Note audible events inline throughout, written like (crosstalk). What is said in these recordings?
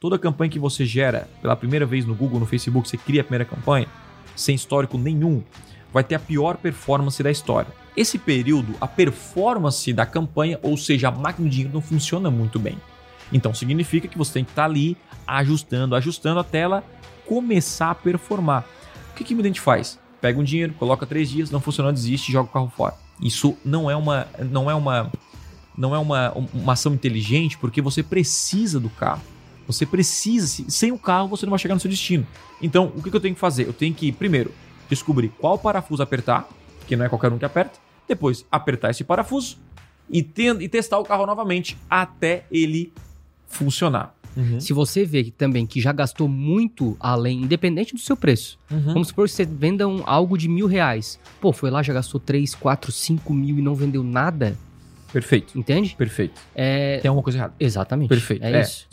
Toda campanha que você gera pela primeira vez no Google, no Facebook, você cria a primeira campanha, sem histórico nenhum, vai ter a pior performance da história. Esse período, a performance da campanha, ou seja, a máquina de dinheiro não funciona muito bem. Então significa que você tem que estar ali ajustando, ajustando até ela começar a performar. O que, que o gente faz? Pega um dinheiro, coloca três dias, não funcionou, desiste e joga o carro fora. Isso não é uma, não é uma, não é uma, uma ação inteligente porque você precisa do carro. Você precisa, sem o carro você não vai chegar no seu destino. Então, o que eu tenho que fazer? Eu tenho que, primeiro, descobrir qual parafuso apertar, que não é qualquer um que aperta. Depois, apertar esse parafuso e, e testar o carro novamente até ele funcionar. Uhum. Se você vê que, também que já gastou muito além, independente do seu preço, uhum. vamos supor que você venda um, algo de mil reais. Pô, foi lá, já gastou 3, 4, 5 mil e não vendeu nada. Perfeito. Entende? Perfeito. É... Tem alguma coisa errada. Exatamente. Perfeito. É, é. isso.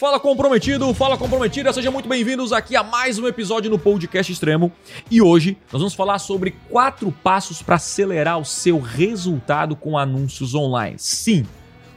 Fala comprometido, fala comprometida, sejam muito bem-vindos aqui a mais um episódio no Podcast Extremo. E hoje nós vamos falar sobre quatro passos para acelerar o seu resultado com anúncios online. Sim,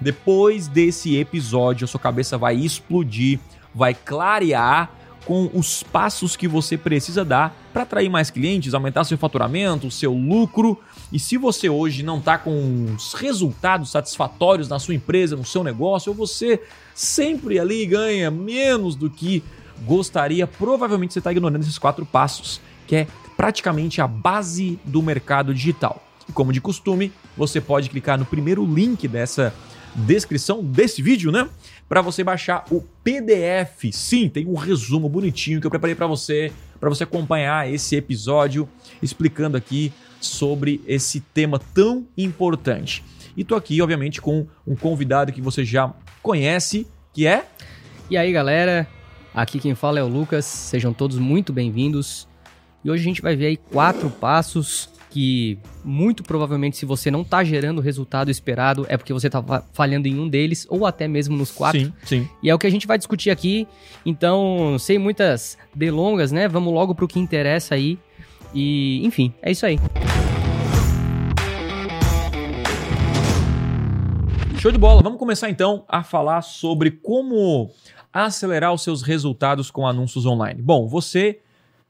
depois desse episódio a sua cabeça vai explodir, vai clarear com os passos que você precisa dar para atrair mais clientes, aumentar seu faturamento, seu lucro. E se você hoje não está com os resultados satisfatórios na sua empresa, no seu negócio, ou você sempre ali ganha menos do que gostaria, provavelmente você está ignorando esses quatro passos, que é praticamente a base do mercado digital. E como de costume, você pode clicar no primeiro link dessa descrição desse vídeo, né? Para você baixar o PDF. Sim, tem um resumo bonitinho que eu preparei para você, para você acompanhar esse episódio explicando aqui sobre esse tema tão importante. E tô aqui, obviamente, com um convidado que você já conhece, que é. E aí, galera? Aqui quem fala é o Lucas. Sejam todos muito bem-vindos. E hoje a gente vai ver aí quatro passos que muito provavelmente se você não está gerando o resultado esperado é porque você está falhando em um deles ou até mesmo nos quatro. Sim, sim. E é o que a gente vai discutir aqui. Então, sem muitas delongas, né? Vamos logo para o que interessa aí. E, enfim, é isso aí. Show de bola. Vamos começar então a falar sobre como acelerar os seus resultados com anúncios online. Bom, você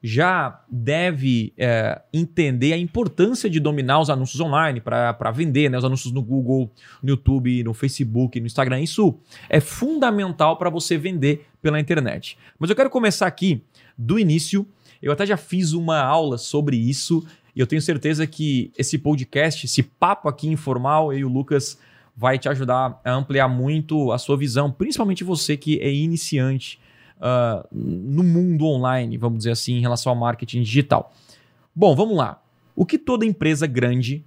já deve é, entender a importância de dominar os anúncios online para vender, né? Os anúncios no Google, no YouTube, no Facebook, no Instagram. Isso é fundamental para você vender pela internet. Mas eu quero começar aqui do início. Eu até já fiz uma aula sobre isso e eu tenho certeza que esse podcast, esse papo aqui informal, eu e o Lucas vai te ajudar a ampliar muito a sua visão, principalmente você que é iniciante uh, no mundo online, vamos dizer assim, em relação ao marketing digital. Bom, vamos lá. O que toda empresa grande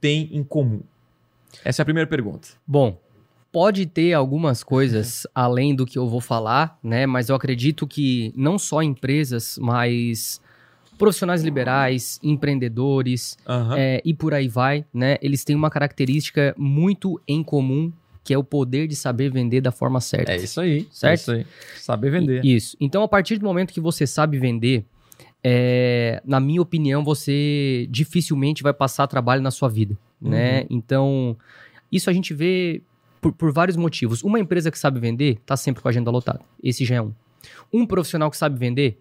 tem em comum? Essa é a primeira pergunta. Bom, pode ter algumas coisas uhum. além do que eu vou falar, né? Mas eu acredito que não só empresas, mas profissionais liberais, empreendedores uhum. é, e por aí vai, né? Eles têm uma característica muito em comum que é o poder de saber vender da forma certa. É isso aí, certo? É isso aí. Saber vender. Isso. Então, a partir do momento que você sabe vender, é, na minha opinião, você dificilmente vai passar trabalho na sua vida, uhum. né? Então, isso a gente vê por, por vários motivos. Uma empresa que sabe vender está sempre com a agenda lotada. Esse já é um. Um profissional que sabe vender,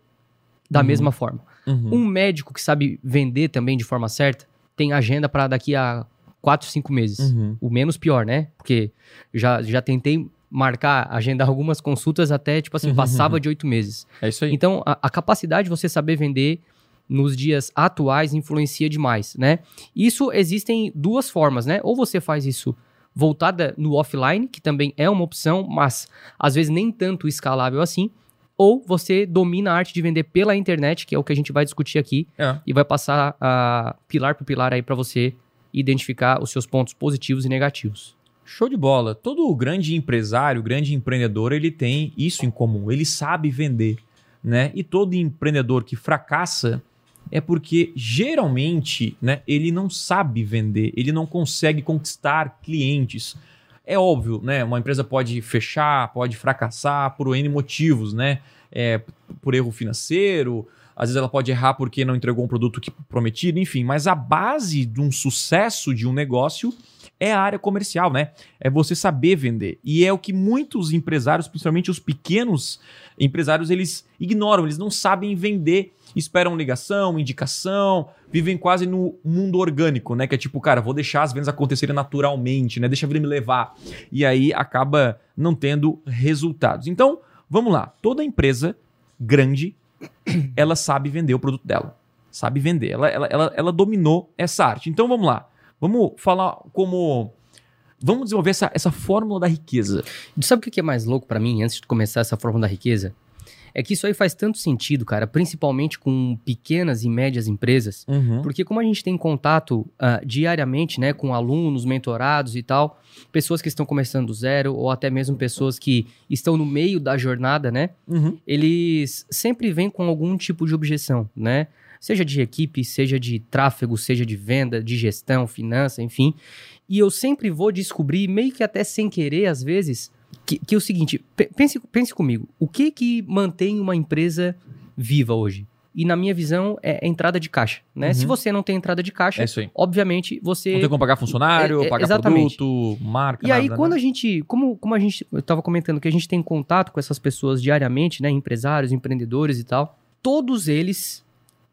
da uhum. mesma forma. Uhum. Um médico que sabe vender também de forma certa, tem agenda para daqui a 4, 5 meses. Uhum. O menos pior, né? Porque já, já tentei marcar, agendar algumas consultas até, tipo assim, passava de (laughs) oito meses. É isso aí. Então, a, a, capacidade de você saber vender nos dias atuais influencia demais, né? Isso existem duas formas, né? Ou você faz isso voltada no offline, que também é uma opção, mas às vezes nem tanto escalável assim, ou você domina a arte de vender pela internet, que é o que a gente vai discutir aqui, é. e vai passar a pilar por pilar aí para você identificar os seus pontos positivos e negativos. Show de bola. Todo grande empresário, grande empreendedor, ele tem isso em comum. Ele sabe vender, né? E todo empreendedor que fracassa é porque geralmente, né, ele não sabe vender, ele não consegue conquistar clientes. É óbvio, né? Uma empresa pode fechar, pode fracassar por N motivos, né? É, por erro financeiro, às vezes ela pode errar porque não entregou um produto que prometido, enfim. Mas a base de um sucesso de um negócio é a área comercial, né? É você saber vender. E é o que muitos empresários, principalmente os pequenos empresários, eles ignoram, eles não sabem vender. Esperam ligação, indicação, vivem quase no mundo orgânico, né? Que é tipo, cara, vou deixar as vendas acontecerem naturalmente, né? Deixa a vida me levar. E aí acaba não tendo resultados. Então, vamos lá. Toda empresa grande, (clears throat) ela sabe vender o produto dela. Sabe vender. Ela, ela, ela, ela dominou essa arte. Então, vamos lá. Vamos falar como. Vamos desenvolver essa, essa fórmula da riqueza. Sabe o que é mais louco para mim, antes de começar essa fórmula da riqueza? É que isso aí faz tanto sentido, cara, principalmente com pequenas e médias empresas, Uhum. porque como a gente tem contato ah, diariamente, né, com alunos, mentorados e tal, pessoas que estão começando do zero ou até mesmo pessoas que estão no meio da jornada, né, Uhum. eles sempre vêm com algum tipo de objeção, né? Seja de equipe, seja de tráfego, seja de venda, de gestão, finança, enfim. E eu sempre vou descobrir, meio que até sem querer, às vezes, que, que é o seguinte: pe- pense, pense comigo, o que que mantém uma empresa viva hoje? E na minha visão, é a entrada de caixa, né? Uhum. Se você não tem entrada de caixa, É aí. obviamente você Não tem como pagar funcionário, É, é, pagar exatamente. produto, marca. e aí, nada, quando né? a gente, como, como a gente, eu tava comentando que a gente tem contato com essas pessoas diariamente, né, empresários, empreendedores e tal, todos eles,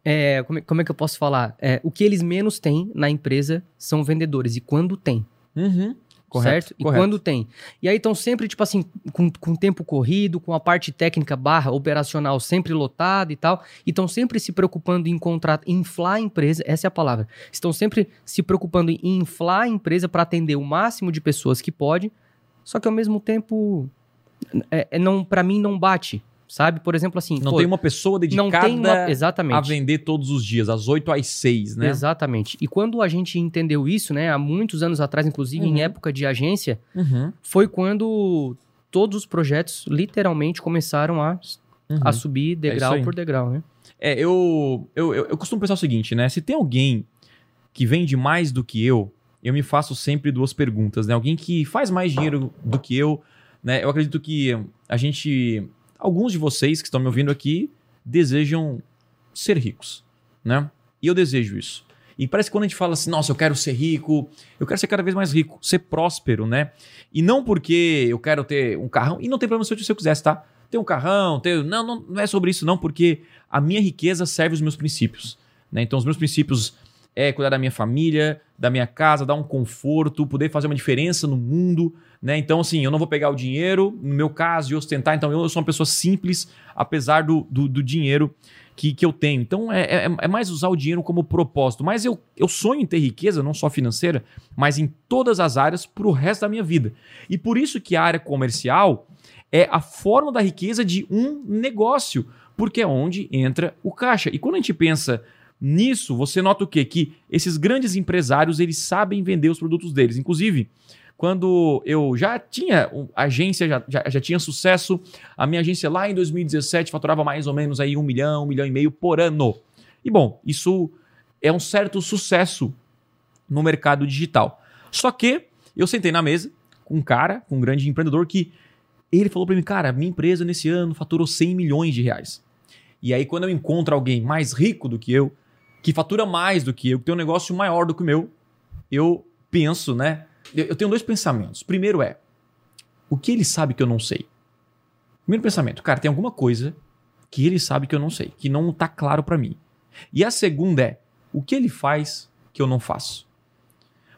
é, como, é- como é que eu posso falar? É, o que eles menos têm na empresa são vendedores, e quando tem, Uhum. Correto, certo? E correto. quando tem. E aí estão sempre, tipo assim, com, com tempo corrido, com a parte técnica barra operacional sempre lotada e tal, e estão sempre se preocupando em contratar, inflar a empresa, essa é a palavra. Estão sempre se preocupando em inflar a empresa para atender o máximo de pessoas que pode, só que ao mesmo tempo, é, é não, para mim não bate, sabe? Por exemplo, assim, Não pô, tem uma pessoa dedicada uma, exatamente. a vender todos os dias, às 8 às 6, né? Exatamente. E quando a gente entendeu isso, né, há muitos anos atrás, inclusive Uhum. em época de agência, Uhum. foi quando todos os projetos literalmente começaram a, Uhum. a subir degrau aí. por degrau, né? É, eu, eu, eu, eu costumo pensar o seguinte, né? Se tem alguém que vende mais do que eu, eu me faço sempre duas perguntas, né? Alguém que faz mais dinheiro do que eu, né? Eu acredito que a gente. Alguns de vocês que estão me ouvindo aqui desejam ser ricos, né? E eu desejo isso. E parece que quando a gente fala assim, nossa, eu quero ser rico, eu quero ser cada vez mais rico, ser próspero, né? E não porque eu quero ter um carrão, e não tem problema se eu, se eu quisesse, tá? Ter um carrão, ter. Não, não, não é sobre isso, não, porque a minha riqueza serve os meus princípios. Né? Então, os meus princípios é cuidar da minha família, da minha casa, dar um conforto, poder fazer uma diferença no mundo. Né? Então, assim, eu não vou pegar o dinheiro, no meu caso, e ostentar. Então, eu sou uma pessoa simples, apesar do, do, do dinheiro que, que eu tenho. Então, é, é, é mais usar o dinheiro como propósito. Mas eu, eu sonho em ter riqueza, não só financeira, mas em todas as áreas para o resto da minha vida. E por isso que a área comercial é a forma da riqueza de um negócio, porque é onde entra o caixa. E quando a gente pensa nisso, você nota o quê? Que esses grandes empresários, eles sabem vender os produtos deles. Inclusive, quando eu já tinha agência, já, já, já tinha sucesso, a minha agência lá em 2017 faturava mais ou menos aí um milhão, um milhão e meio por ano. E bom, isso é um certo sucesso no mercado digital. Só que eu sentei na mesa com um cara, com um grande empreendedor que ele falou para mim, cara, minha empresa nesse ano faturou 100 milhões de reais. E aí quando eu encontro alguém mais rico do que eu, que fatura mais do que eu, que tem um negócio maior do que o meu, eu penso, né? Eu, eu tenho dois pensamentos. Primeiro é, o que ele sabe que eu não sei? Primeiro pensamento, cara, tem alguma coisa que ele sabe que eu não sei, que não tá claro para mim. E a segunda é, o que ele faz que eu não faço?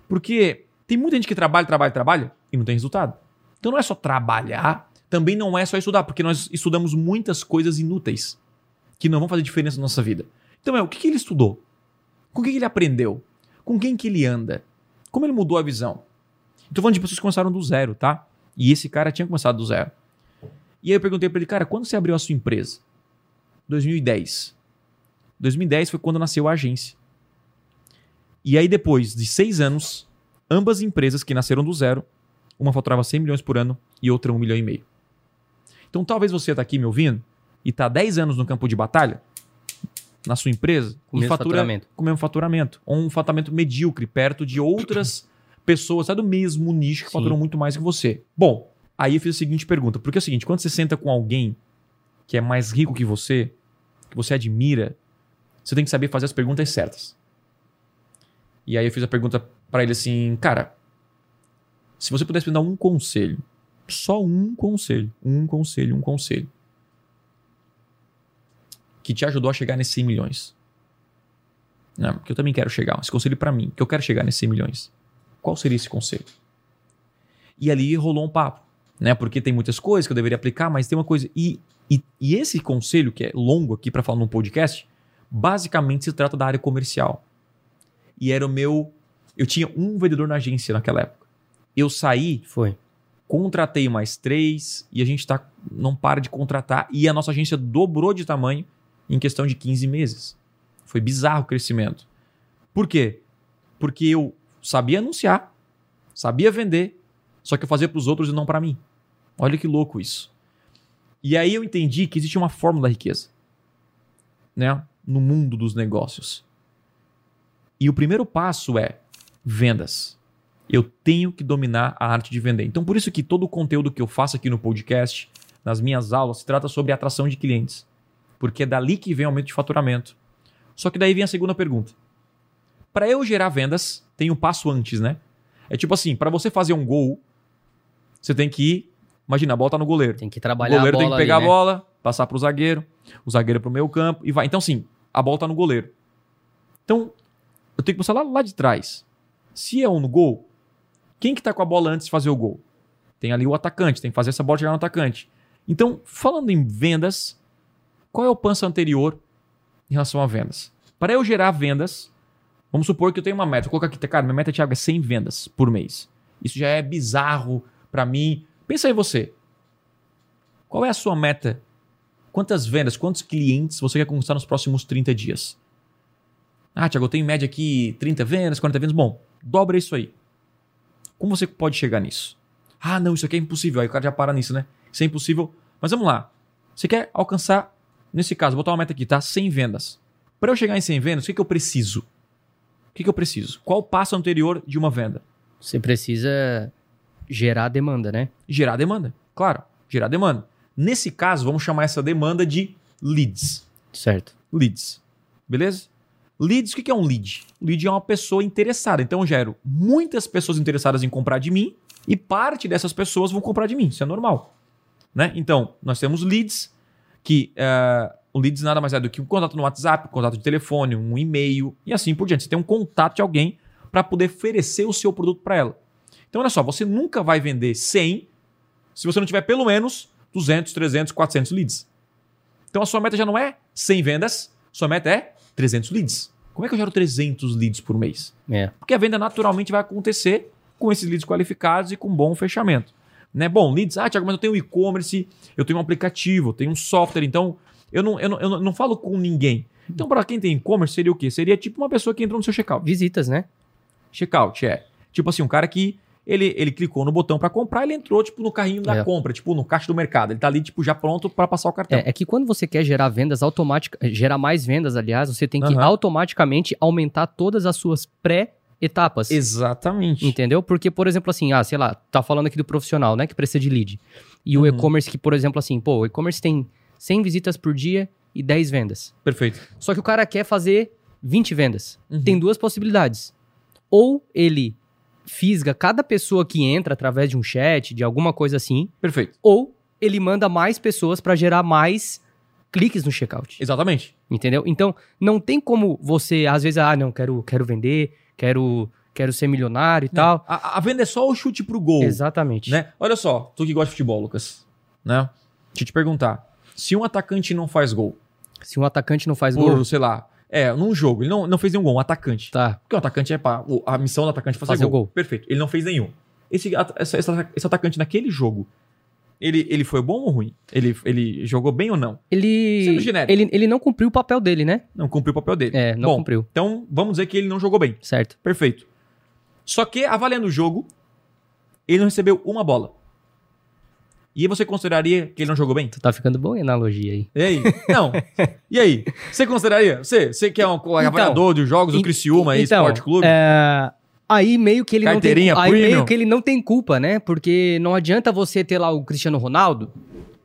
Porque tem muita gente que trabalha, trabalha, trabalha e não tem resultado. Então não é só trabalhar, também não é só estudar, porque nós estudamos muitas coisas inúteis que não vão fazer diferença na nossa vida. Então é, o que, que ele estudou? Com o que, que ele aprendeu? Com quem que ele anda? Como ele mudou a visão? Estou falando de pessoas que começaram do zero, tá? E esse cara tinha começado do zero. E aí eu perguntei para ele, cara, quando você abriu a sua empresa? 2010. 2010 foi quando nasceu a agência. E aí depois de seis anos, ambas empresas que nasceram do zero, uma faturava 100 milhões por ano e outra 1 milhão e meio. Então talvez você está aqui me ouvindo e está 10 anos no campo de batalha, na sua empresa, Com e fatura faturamento. com o mesmo faturamento. Ou um faturamento medíocre, perto de outras (coughs) pessoas sabe, do mesmo nicho que Sim. faturam muito mais que você. Bom, aí eu fiz a seguinte pergunta. Porque é o seguinte, quando você senta com alguém que é mais rico que você, que você admira, você tem que saber fazer as perguntas certas. E aí eu fiz a pergunta pra ele assim, cara, se você pudesse me dar um conselho, só um conselho, um conselho, um conselho, que te ajudou a chegar nesses 100 milhões. Não, porque eu também quero chegar, esse conselho pra mim, que eu quero chegar nesses 100 milhões. Qual seria esse conselho? E ali rolou um papo, né? Porque tem muitas coisas que eu deveria aplicar, mas tem uma coisa. E, e, e esse conselho, que é longo aqui pra falar num podcast, basicamente se trata da área comercial. E era o meu. Eu tinha um vendedor na agência naquela época. Eu saí, Foi. contratei mais três e a gente tá, não para de contratar. E a nossa agência dobrou de tamanho em questão de 15 meses. Foi bizarro o crescimento. Por quê? Porque eu sabia anunciar, sabia vender, só que eu fazia para os outros e não para mim. Olha que louco isso. E aí eu entendi que existe uma fórmula da riqueza, né, no mundo dos negócios. E o primeiro passo é vendas. Eu tenho que dominar a arte de vender. Então, por isso que todo o conteúdo que eu faço aqui no podcast, nas minhas aulas, se trata sobre atração de clientes. Porque é dali que vem o aumento de faturamento. Só que daí vem a segunda pergunta. Para eu gerar vendas, tem um passo antes, né? É tipo assim, para você fazer um gol, você tem que ir, imagina, a bola tá no goleiro. Tem que O trabalhar goleiro a tem bola que pegar ali, a né? bola, passar pro zagueiro, o zagueiro pro meio campo e vai. Então, sim, a bola tá no goleiro. Então, eu tenho que começar lá, lá de trás. Se é um no gol, quem que tá com a bola antes de fazer o gol? Tem ali o atacante, tem que fazer essa bola chegar no atacante. Então, falando em vendas, qual é o passo anterior em relação a vendas? Para eu gerar vendas, vamos supor que eu tenho uma meta. Vou colocar aqui, cara, minha meta, Thiago, é 100 vendas por mês. Isso já é bizarro para mim. Pensa aí você. Qual é a sua meta? Quantas vendas, quantos clientes você quer conquistar nos próximos 30 dias? Ah, Thiago, eu tenho em média aqui 30 vendas, 40 vendas. Bom, dobra isso aí. Como você pode chegar nisso? Ah, não, isso aqui é impossível. Aí o cara já para nisso, né? Isso é impossível. Mas vamos lá. Você quer alcançar, nesse caso, vou botar uma meta aqui, tá? 100 vendas. Para eu chegar em 100 vendas, o que, que eu preciso? O que, que eu preciso? Qual o passo anterior de uma venda? Você precisa gerar demanda, né? Gerar demanda. Claro, gerar demanda. Nesse caso, vamos chamar essa demanda de leads. Certo. Leads. Beleza? Leads, o que que é um lead? Lead é uma pessoa interessada. Então eu gero muitas pessoas interessadas em comprar de mim e parte dessas pessoas vão comprar de mim. Isso é normal. Né? Então, nós temos leads, que eh, o leads nada mais é do que um contato no WhatsApp, um contato de telefone, um e-mail e assim por diante. Você tem um contato de alguém para poder oferecer o seu produto para ela. Então, olha só, você nunca vai vender 100 se você não tiver pelo menos 200, 300, 400 leads. Então, a sua meta já não é 100 vendas, sua meta é 300 leads. Como é que eu gero 300 leads por mês? É. Porque a venda naturalmente vai acontecer com esses leads qualificados e com bom fechamento. Né? Bom, leads, ah, Thiago, mas eu tenho e-commerce, eu tenho um aplicativo, eu tenho um software, então eu não, eu não, eu não, falo com ninguém. Então, para quem tem e-commerce, seria o quê? Seria tipo uma pessoa que entrou no seu checkout. Visitas, né? Checkout, é. Tipo assim, um cara que ele, ele clicou no botão para comprar, ele entrou tipo no carrinho da É. compra, tipo no caixa do mercado. Ele tá ali tipo já pronto para passar o cartão. É, é que quando você quer gerar vendas automáticas, gerar mais vendas, aliás, você tem que Aham. automaticamente aumentar todas as suas pré-etapas. Exatamente. Entendeu? Porque, por exemplo, assim, ah, sei lá, tá falando aqui do profissional, né, que precisa de lead. E o Uhum. e-commerce que, por exemplo, assim, pô, o e-commerce tem 100 visitas por dia e 10 vendas. Perfeito. Só que o cara quer fazer 20 vendas. Uhum. Tem duas possibilidades. Ou ele fisga cada pessoa que entra através de um chat, de alguma coisa assim, Perfeito. ou ele manda mais pessoas para gerar mais cliques no checkout. Exatamente. Entendeu? Então, não tem como você, às vezes, ah, não, quero, quero vender, quero, quero ser milionário e tal. A, a venda é só o chute pro gol. Exatamente. Né? Olha só, tu que gosta de futebol, Lucas. Né? Deixa eu te perguntar. Se um atacante não faz gol, Se um atacante não faz por, gol, sei lá, é, num jogo, ele não, não fez nenhum gol, um atacante. tá. Porque o atacante é pra, a missão do atacante é fazer, Fazer o gol. gol. Perfeito. Ele não fez nenhum. Esse, essa- esse atacante naquele jogo, ele, ele foi bom ou ruim? Ele, ele jogou bem ou não? Ele, ele, ele não cumpriu o papel dele, né? Não cumpriu o papel dele. É, não bom, cumpriu. Então, vamos dizer que ele não jogou bem. Certo. Perfeito. Só que, avaliando o jogo, ele não recebeu uma bola. E você consideraria que ele não jogou bem? Tu tá ficando bom a analogia aí. E aí? Não. E aí? Você consideraria? Você, você que é um avaliador de jogos do Criciúma aí, então, Esporte Clube? é, aí meio que ele não tem aí meio que ele não tem culpa, né? Porque não adianta você ter lá o Cristiano Ronaldo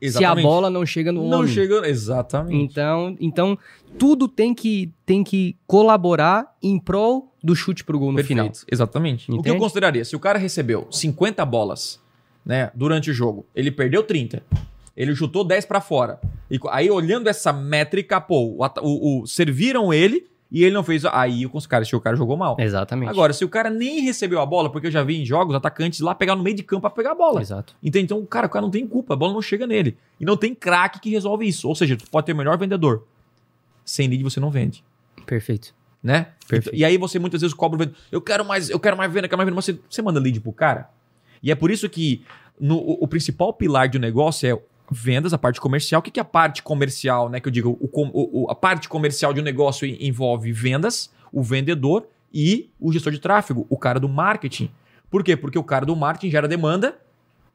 se a Exatamente. bola não chega no Não homem. chega. Exatamente. Então, então tudo tem que, tem que colaborar em prol do chute pro gol no Perfeito. final. Exatamente. O que eu Entende? consideraria? Se o cara recebeu 50 bolas, né, durante o jogo, ele perdeu 30. Ele chutou 10 pra fora. E aí, olhando essa métrica, pô, o, o- o- serviram ele e ele não fez. Aí os caras, se o cara jogou mal. Exatamente. Agora, se o cara nem recebeu a bola, porque eu já vi em jogos atacantes lá pegar no meio de campo pra pegar a bola. Exato. Entende? Então, cara, o cara não tem culpa, a bola não chega nele. E não tem craque que resolve isso. Ou seja, tu pode ter o melhor vendedor. Sem lead você não vende. Perfeito. Né? Perfeito. E aí você muitas vezes cobra o vendedor. Eu quero mais, eu quero mais venda, eu quero mais venda. Mas você, você manda lead pro cara. E é por isso que no- o, o principal pilar de um negócio é vendas, a parte comercial. O que, que é a parte comercial, né? Que eu digo, o o- o- a parte comercial de um negócio en- envolve vendas, o vendedor e o gestor de tráfego, o cara do marketing. Por quê? Porque o cara do marketing gera demanda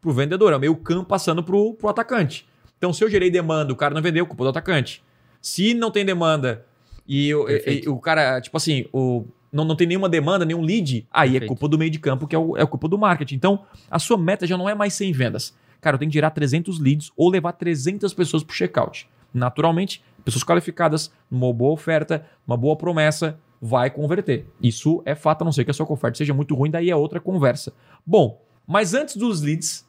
pro vendedor, é o meio campo passando pro, pro atacante. Então, se eu gerei demanda, o cara não vendeu, culpa do atacante. Se não tem demanda e, o- e- e o cara, tipo assim, o, não, não tem nenhuma demanda, nenhum lead, aí é Perfeito. culpa do meio de campo, que é, o, é a culpa do marketing. Então, a sua meta já não é mais 100 vendas. Cara, eu tenho que gerar 300 leads ou levar 300 pessoas pro checkout. Naturalmente, pessoas qualificadas, numa boa oferta, uma boa promessa, vai converter. Isso é fato, a não ser que a sua oferta seja muito ruim, daí é outra conversa. Bom, mas antes dos leads,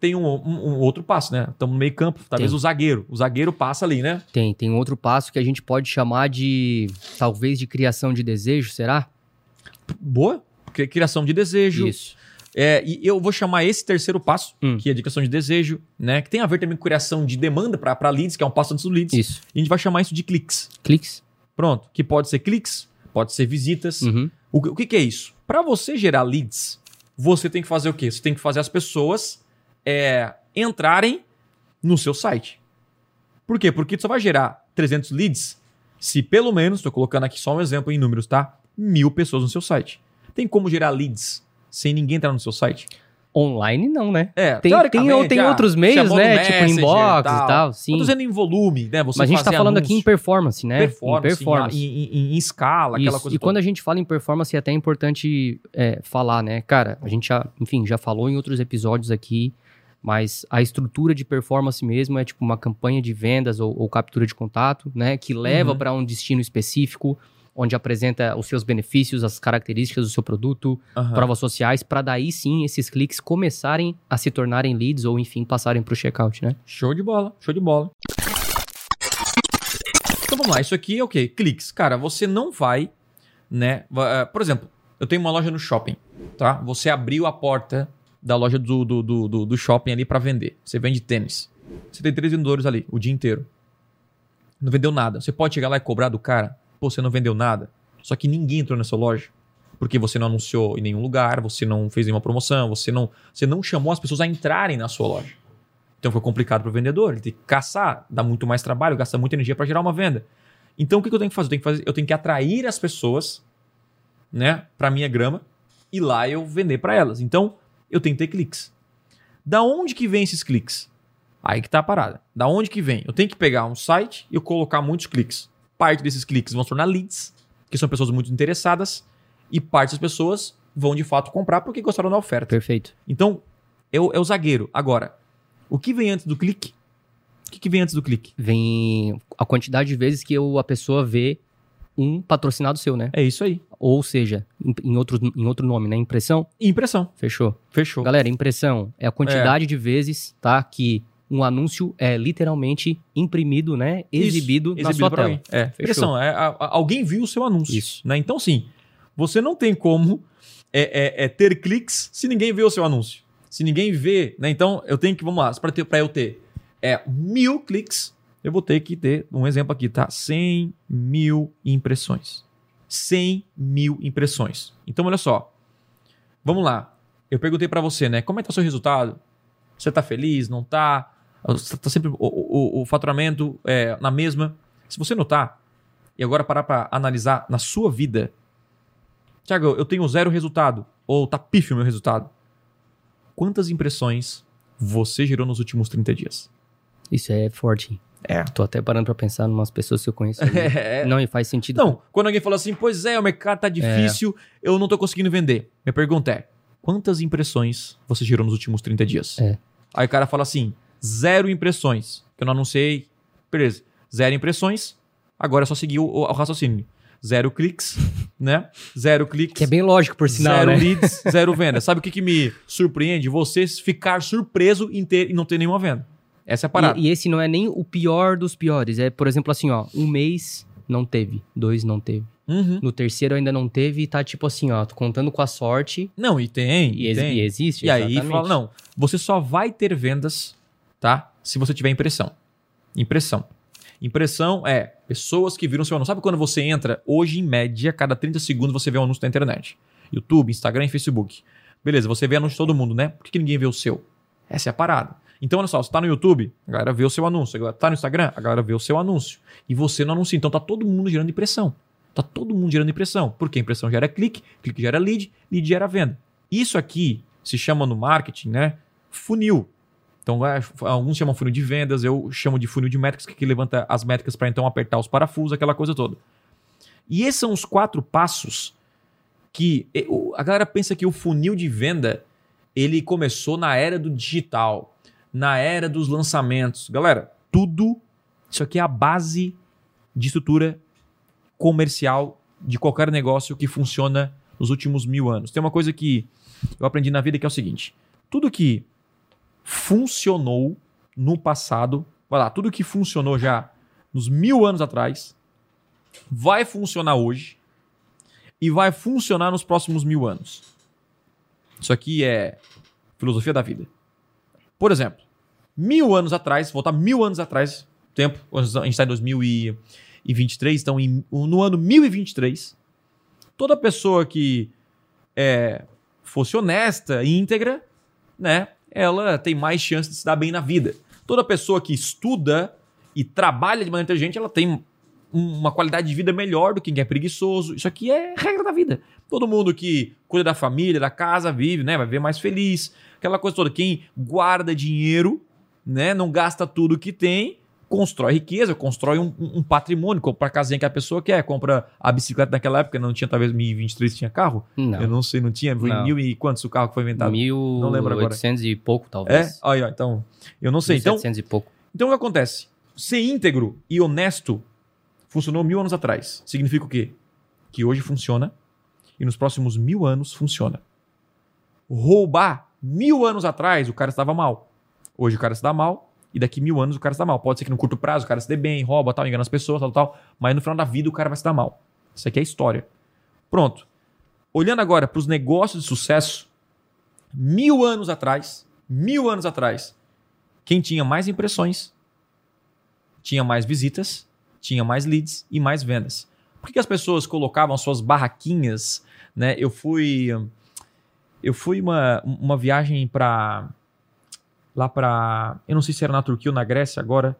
tem um, um- um outro passo, né? Estamos no meio campo, talvez Tem. o zagueiro. O zagueiro passa ali, né? Tem, tem outro passo que a gente pode chamar de, talvez, de criação de desejo, será? Boa. Cri- Criação de desejo. Isso. É, e eu vou chamar esse terceiro passo, Hum. que é a de criação de desejo, né? Que tem a ver também com criação de demanda para leads, que é um passo antes do leads. Isso. E a gente vai chamar isso de cliques. Cliques. Pronto. Que pode ser cliques, pode ser visitas. Uhum. O, que- o que, que é isso? Para você gerar leads, você tem que fazer o quê? Você tem que fazer as pessoas é, entrarem no seu site. Por quê? Porque tu só vai gerar 300 leads se pelo menos, estou colocando aqui só um exemplo em números, tá? Mil pessoas no seu site. Tem como gerar leads sem ninguém entrar no seu site? Online não, né? É, Tem, tem, tem ah, outros meios, né? Tipo inbox e tal. tal, sim. Tô dizendo em volume, né? Você Mas a gente tá falando aqui em anúncio, performance, né? performance, em performance. Em, em- em- escala, aquela Isso. coisa E quando a gente fala em performance, é até importante é, falar, né? Cara, a gente já, enfim, já falou em outros episódios aqui, mas a estrutura de performance mesmo é tipo uma campanha de vendas ou, ou captura de contato, né? Que leva Uhum. para um destino específico, onde apresenta os seus benefícios, as características do seu produto, Aham. provas sociais, para daí sim esses cliques começarem a se tornarem leads ou, enfim, passarem para o checkout, né? Show de bola, show de bola. Então vamos lá, isso aqui é o quê? Cliques. Cara, você não vai, né? ah, Por exemplo, eu tenho uma loja no shopping, tá? Você abriu a porta da loja do, do, do, do- do shopping ali pra vender. Você vende tênis. Você tem três vendedores ali o dia inteiro. Não vendeu nada. Você pode chegar lá e cobrar do cara. Pô, você não vendeu nada. Só que ninguém entrou na sua loja. Porque você não anunciou em nenhum lugar, você não fez nenhuma promoção, você não, você não chamou as pessoas a entrarem na sua loja. Então foi complicado para o vendedor. Ele tem que caçar, dá muito mais trabalho, gasta muita energia para gerar uma venda. Então o que, que eu tenho que fazer? Eu tenho que, fazer, eu tenho que atrair as pessoas né, para minha grama e lá eu vender para elas. Então eu tenho que ter cliques. Da onde que vem esses cliques? Aí que tá a parada. Da onde que vem? Eu tenho que pegar um site e eu colocar muitos cliques. Parte desses cliques vão se tornar leads, que são pessoas muito interessadas, e parte das pessoas vão de fato comprar porque gostaram da oferta. Perfeito. Então, é o, é o zagueiro. Agora, o que vem antes do clique? O que, que vem antes do clique? Vem a quantidade de vezes que eu- a pessoa vê um patrocinado seu, né? É isso aí. Ou seja, em, em outro, em outro nome, né? Impressão? Impressão. Fechou. Fechou. Galera, impressão é a quantidade de vezes, tá? Que um anúncio é literalmente imprimido, né? Isso, Exibido, na sua tela. alguém. É, impressão. É, a- a- alguém viu o seu anúncio. Isso. Né? Então, sim, você não tem como é, é- é ter cliques se ninguém vê o seu anúncio. Se ninguém vê, né? Então, eu tenho que, vamos lá, para eu ter é, mil cliques, eu vou ter que ter um exemplo aqui, tá? 100 mil impressões. 100 mil impressões. Então, olha só. Vamos lá. Eu perguntei para você, né? Como é que tá o seu resultado? Você tá feliz? Não tá? Você tá sempre o, o- o faturamento é, na mesma? Se você notar, e agora parar para analisar na sua vida, Tiago, eu tenho zero resultado, ou tá pífio o meu resultado. Quantas impressões você gerou nos últimos 30 dias? Isso é forte. É. Tô até parando pra pensar em umas pessoas que eu conheço. (laughs) É. Não, e faz sentido. Então, quando alguém fala assim, pois é, o mercado tá difícil, eu não tô conseguindo vender. Minha pergunta é, quantas impressões você gerou nos últimos 30 dias? É. Aí o cara fala assim, zero impressões. Que eu não anunciei. Beleza. Zero impressões. Agora é só seguir o, o raciocínio. Zero cliques, (laughs) né? Zero cliques. Que é bem lógico, por sinal, zero né? leads, (laughs) zero venda. Sabe o que, que me surpreende? Você ficar surpreso em ter e não ter nenhuma venda. Essa é a parada. E, e esse não é nem o pior dos piores. É, por exemplo, assim, ó, um mês não teve, dois não teve. Uhum. No terceiro ainda não teve e tá tipo assim, ó, tô contando com a sorte. Não, e tem. E, E, ex- tem. e existe. E aí exatamente. fala, não, você só vai ter vendas, tá? Se você tiver impressão. Impressão. Impressão é pessoas que viram seu anúncio. Sabe quando você entra, hoje em média, cada 30 segundos você vê um anúncio na internet. YouTube, Instagram e Facebook. Beleza, você vê anúncio de todo mundo, né? Por que, ninguém vê o seu? Essa é a parada. Então, olha só, você tá no YouTube, a galera vê o seu anúncio. A galera tá no Instagram, a galera vê o seu anúncio. E você não anuncia. Então tá todo mundo gerando impressão. Tá todo mundo gerando impressão. Porque impressão gera clique, clique gera lead, lead gera venda. Isso aqui se chama no marketing, né? Funil. Então, é, alguns chamam funil de vendas, eu chamo de funil de métricas, que aqui levanta as métricas para então apertar os parafusos, aquela coisa toda. E esses são os quatro passos que a galera pensa que o funil de venda ele começou na era do digital, na era dos lançamentos. Galera, tudo isso aqui é a base de estrutura comercial de qualquer negócio que funciona nos últimos mil anos. Tem uma coisa que eu aprendi na vida que é o seguinte: tudo que funcionou no passado, vai lá, tudo que funcionou já nos mil anos atrás, vai funcionar hoje e vai funcionar nos próximos mil anos. Isso aqui é filosofia da vida. Por exemplo, mil anos atrás, voltar mil anos atrás, tempo, a gente está em 2023, então em- no ano 1023, toda pessoa que é, fosse honesta e íntegra, né, ela tem mais chance de se dar bem na vida. Toda pessoa que estuda e trabalha de maneira inteligente, ela tem um- uma qualidade de vida melhor do que quem é preguiçoso. Isso aqui é regra da vida. Todo mundo que cuida da família, da casa, vive, né, vai ver mais feliz. Aquela coisa toda. Quem guarda dinheiro, né, não gasta tudo que tem, constrói riqueza, constrói um, um- patrimônio, compra a casinha que a pessoa quer, compra a bicicleta naquela época, não tinha, talvez, 2023 tinha carro? Não. Eu não sei, não tinha. Foi Não. mil e quantos o carro que foi inventado? Não lembro agora. e pouco, É? talvez. Aí, ó, então, eu não sei. Então, 1700 e pouco. então o que acontece? Ser íntegro e honesto funcionou mil anos atrás. Significa o quê? Que hoje funciona e nos próximos mil anos funciona. Roubar mil anos atrás o cara estava mal. Hoje o cara se dá mal e daqui mil anos o cara se dá mal. Pode ser que no curto prazo o cara se dê bem, rouba, tal, engana as pessoas, tal, tal. Mas no final da vida o cara vai se dar mal. Isso aqui é história. Pronto. Olhando agora para os negócios de sucesso, mil anos atrás, mil anos atrás, quem tinha mais impressões tinha mais visitas, tinha mais leads e mais vendas. Por que, as pessoas colocavam suas barraquinhas, né? Eu fui eu fui uma, uma viagem para lá para, eu não sei se era na Turquia ou na Grécia agora.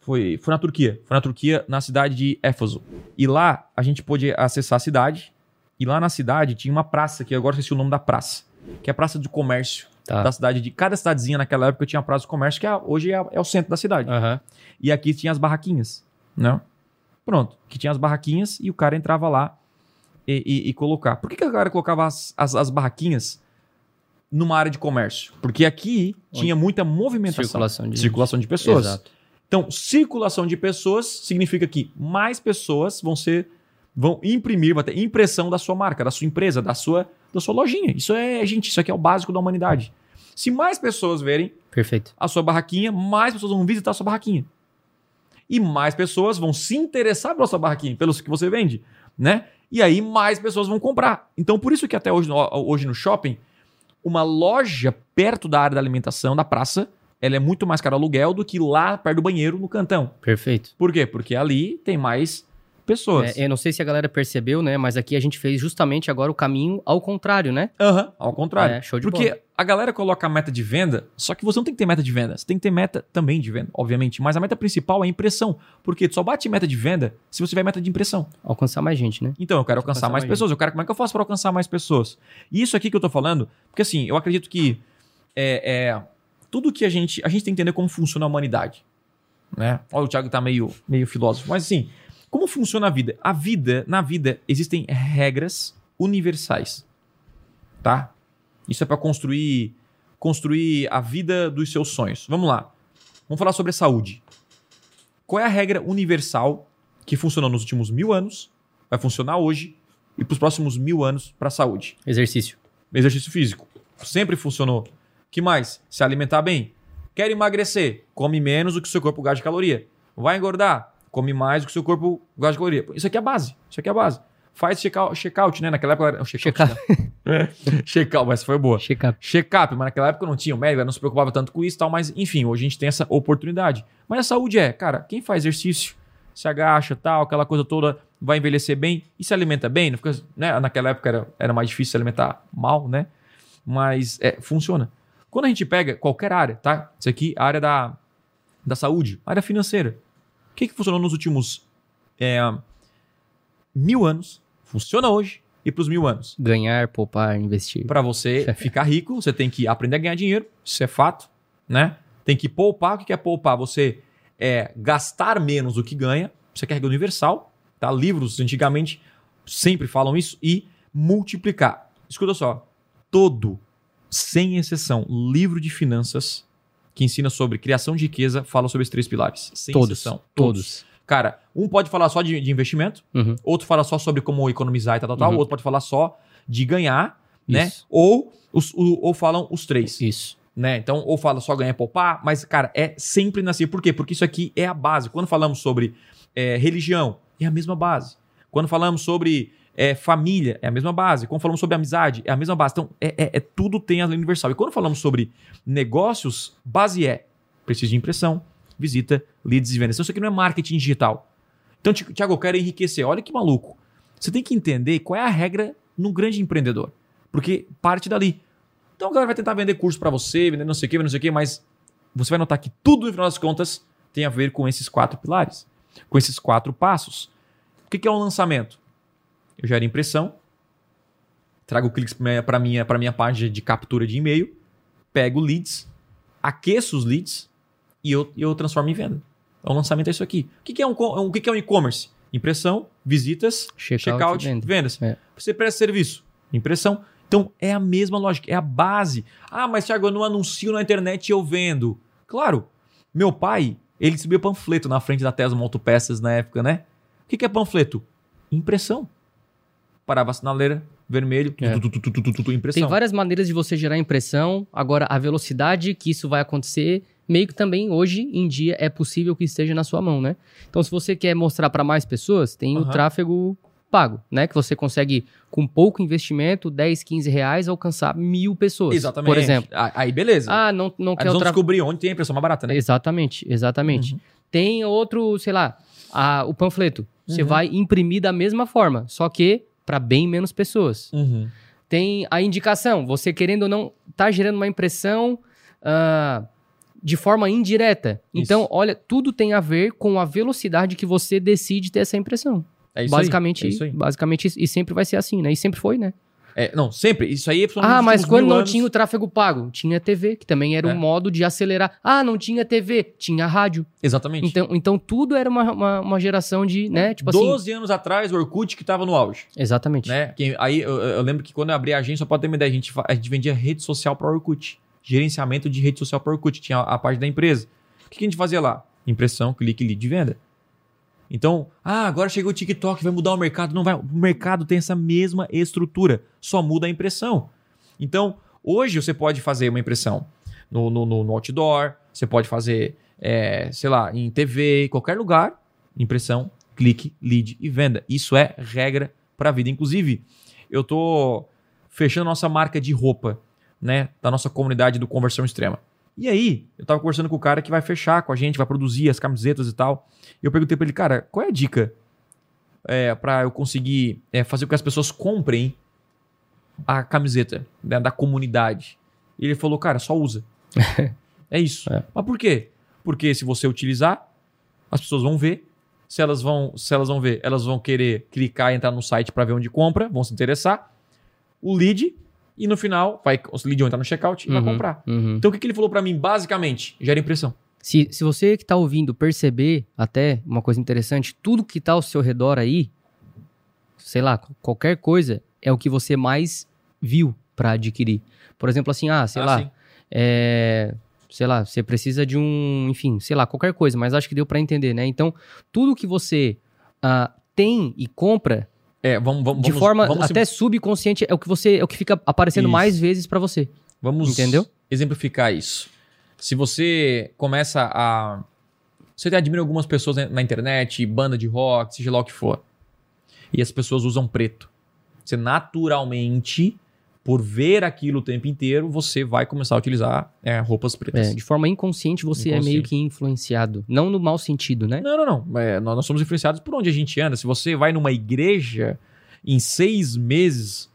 Foi, foi na Turquia, foi na Turquia, na cidade de Éfaso. E lá a gente pôde acessar a cidade. E lá na cidade tinha uma praça, que agora esqueci o nome da praça, que é a praça de comércio Tá. da cidade de cada cidadezinha naquela época tinha praça de comércio que é- hoje é, é o centro da cidade. Aham. E aqui tinha as barraquinhas, né? Pronto, que tinha as barraquinhas e o cara entrava lá e, e- e colocar. Por que, que a galera colocava as, as, as barraquinhas numa área de comércio? Porque aqui tinha muita movimentação. Circulação de- circulação de pessoas. Exato. Então, circulação de pessoas significa que mais pessoas vão ser vão imprimir, vai ter impressão da sua marca, da sua empresa, da sua da sua lojinha. Isso é, gente, isso aqui é o básico da humanidade. Se mais pessoas verem Perfeito. a sua barraquinha, mais pessoas vão visitar a sua barraquinha. E mais pessoas vão se interessar pela sua barraquinha, pelos que você vende, né? E aí mais pessoas vão comprar. Então, por isso que até hoje, hoje no shopping, uma loja perto da área da alimentação, da praça, ela é muito mais cara aluguel do que lá perto do banheiro, no cantão. Perfeito. Por quê? Porque ali tem mais pessoas. É, eu não sei se a galera percebeu, né? Mas aqui a gente fez justamente agora o caminho ao contrário, né? Aham, ao contrário. É, show de Porque bola. a galera coloca a meta de venda, só que você não tem que ter meta de venda. Você tem que ter meta também de venda, obviamente. Mas a meta principal é impressão. Porque tu só bate meta de venda se você tiver meta de impressão. Alcançar mais gente, né? Então, eu quero alcançar Alcançar mais mais pessoas. Eu quero como é que eu faço para alcançar mais pessoas? E isso aqui que eu tô falando, porque assim, eu acredito que é, é, tudo que a gente. A gente tem que entender como funciona a humanidade. Né? Olha, o Thiago tá meio, meio filósofo. Mas assim, como funciona a vida? A vida, na vida, existem regras universais. Tá? Isso é para construir construir a vida dos seus sonhos. Vamos lá. Vamos falar sobre a saúde. Qual é a regra universal que funcionou nos últimos mil anos, vai funcionar hoje e para os próximos mil anos para a saúde? Exercício. Exercício físico. Sempre funcionou. que mais? Se alimentar bem. Quer emagrecer? Come menos do que o seu corpo gasta de caloria. Vai engordar? Come mais do que o seu corpo gasta de caloria. Isso aqui é a base. Isso aqui é a base. Faz check-out, check né? Naquela época era check-out. check-out, (laughs) mas foi boa. Check-up. Check-up, mas naquela época não tinha o médico, não se preocupava tanto com isso e tal, mas enfim, hoje a gente tem essa oportunidade. Mas a saúde é, cara, quem faz exercício, se agacha, tal, aquela coisa toda, vai envelhecer bem e se alimenta bem, não fica, né? Naquela época era, era mais difícil se alimentar mal, né? Mas é, funciona. Quando a gente pega qualquer área, tá? Isso aqui, a área da, da saúde, área financeira. O que, que funcionou nos últimos é, mil anos? Funciona hoje e para os mil anos. Ganhar, poupar, investir. Para você (laughs) ficar rico, você tem que aprender a ganhar dinheiro, isso é fato, né? Tem que poupar. O que é poupar? Você é gastar menos do que ganha. Isso é regra universal, tá? Livros antigamente sempre falam isso e multiplicar. Escuta só, todo, sem exceção, livro de finanças que ensina sobre criação de riqueza fala sobre esses três pilares. Sem todos, exceção. Todos. Cara, um pode falar só de, de investimento, Uhum. outro fala só sobre como economizar e tal, tal, tal, Uhum. outro pode falar só de ganhar, né? Isso. Ou, os, o- ou falam os três, Isso. né? Então, ou fala só ganhar e poupar, mas, cara, é sempre nascer. Por quê? Porque isso aqui é a base. Quando falamos sobre é, religião, é a mesma base. Quando falamos sobre é, família, é a mesma base. Quando falamos sobre amizade, é a mesma base. Então, é, é- é- tudo tem a lei universal. E quando falamos sobre negócios, base é preciso de impressão, visita, leads e vendas. Então, isso aqui não é marketing digital. Então, Ti- Tiago, eu quero enriquecer. Olha que maluco. Você tem que entender qual é a regra num grande empreendedor. Porque parte dali. Então, a galera vai tentar vender curso para você, vender não sei o que, não sei o que, mas você vai notar que tudo, no final das contas, tem a ver com esses quatro pilares, com esses quatro passos. O que é um lançamento? Eu gero impressão, trago cliques para minha, pra minha página de captura de e-mail, pego leads, aqueço os leads e eu, eu transformo em venda. Então, o lançamento é isso aqui. O que que é um, o que que é um e-commerce? Impressão, visitas, Checkout, checkout, venda. vendas. É. Você presta serviço, impressão. Então é a mesma lógica, é a base. Ah, mas Thiago, eu não anuncio na internet e eu vendo. Claro, meu pai, ele distribuía panfleto na frente da Tesla Autopeças na época, né? O que que é panfleto? Impressão. Parava a sinaleira, vermelho, tu, É. tu, tu, tu, impressão. Tem várias maneiras de você gerar impressão. Agora, a velocidade que isso vai acontecer, meio que também hoje em dia é possível que esteja na sua mão, né? Então, se você quer mostrar para mais pessoas, tem o Aham. tráfego pago, né? Que você consegue, com pouco investimento, 10, 15 reais, alcançar mil pessoas. Exatamente. Por exemplo. Ah, Aí beleza. Ah, não, não Aí quer o tráfego. descobrir onde tem a impressão mais barata, né? Exatamente, exatamente. Uhum. Tem outro, sei lá, a- o panfleto. Você Uhum. vai imprimir da mesma forma, só que para bem menos pessoas. Uhum. Tem a indicação, você querendo ou não, tá gerando uma impressão ah, de forma indireta. Isso. Então, olha, tudo tem a ver com a velocidade que você decide ter essa impressão. É isso aí, basicamente, é isso aí. basicamente, e sempre vai ser assim, né? E sempre foi, né? É, não, sempre. Isso aí é Ah, mas quando não anos. tinha o tráfego pago, tinha TV, que também era É. um modo de acelerar. Ah, não tinha TV, tinha rádio. Exatamente. Então, então tudo era uma, uma, uma geração de, né? Tipo assim. 12 anos atrás, o Orkut que tava no auge. Exatamente. Né? Que, aí eu, eu lembro que quando eu abri a agência, só pode ter uma ideia, a gente, a gente vendia rede social para Orkut. Gerenciamento de rede social para Orkut. Tinha a, a parte da empresa. O que, que a gente fazia lá? Impressão, clique, lead de venda. Então, ah, agora chegou o TikTok, vai mudar o mercado. Não vai. O mercado tem essa mesma estrutura, só muda a impressão. Então, hoje você pode fazer uma impressão no, no, no- outdoor, você pode fazer, é, sei lá, em TV, em qualquer lugar. Impressão, clique, lead e venda. Isso é regra para a vida. Inclusive, eu tô fechando nossa marca de roupa, né, da nossa comunidade do Conversão Extrema. E aí, eu tava conversando com o cara que vai fechar com a gente, vai produzir as camisetas e tal. E eu perguntei pra ele, cara, qual é a dica é, para eu conseguir é, fazer com que as pessoas comprem a camiseta né, da comunidade? E ele falou, cara, só usa. (laughs) é isso. É. Mas por quê? Porque se você utilizar, as pessoas vão ver. Se elas vão, se elas vão ver, elas vão querer clicar e entrar no site para ver onde compra, vão se interessar. O lead, e no final, vai, os lead vão entrar no checkout e vai Uhum, comprar. uhum. Então o que, que ele falou para mim? Basicamente, gera impressão. Se, se você que tá ouvindo perceber até uma coisa interessante, tudo que tá ao seu redor aí, sei lá, qualquer coisa, é o que você mais viu para adquirir. Por exemplo, assim, ah, sei Ah, lá. É, sei lá, você precisa de um, enfim, sei lá, qualquer coisa, mas acho que deu para entender, né? Então, tudo que você ah, tem e compra É, vamos, vamos, de vamos- forma vamos, até subconsciente é o que você é o que fica aparecendo Isso. mais vezes para você. vamos Entendeu? exemplificar isso. Se você começa a. Você admira algumas pessoas na internet, banda de rock, seja lá o que for. E as pessoas usam preto. Você naturalmente, por ver aquilo o tempo inteiro, você vai começar a utilizar é, roupas pretas. É, de forma inconsciente você é meio Inconsciente. que influenciado, não no mau sentido, né? Não, não, não. É, nós, nós somos influenciados por onde a gente anda. Se você vai numa igreja, em seis meses,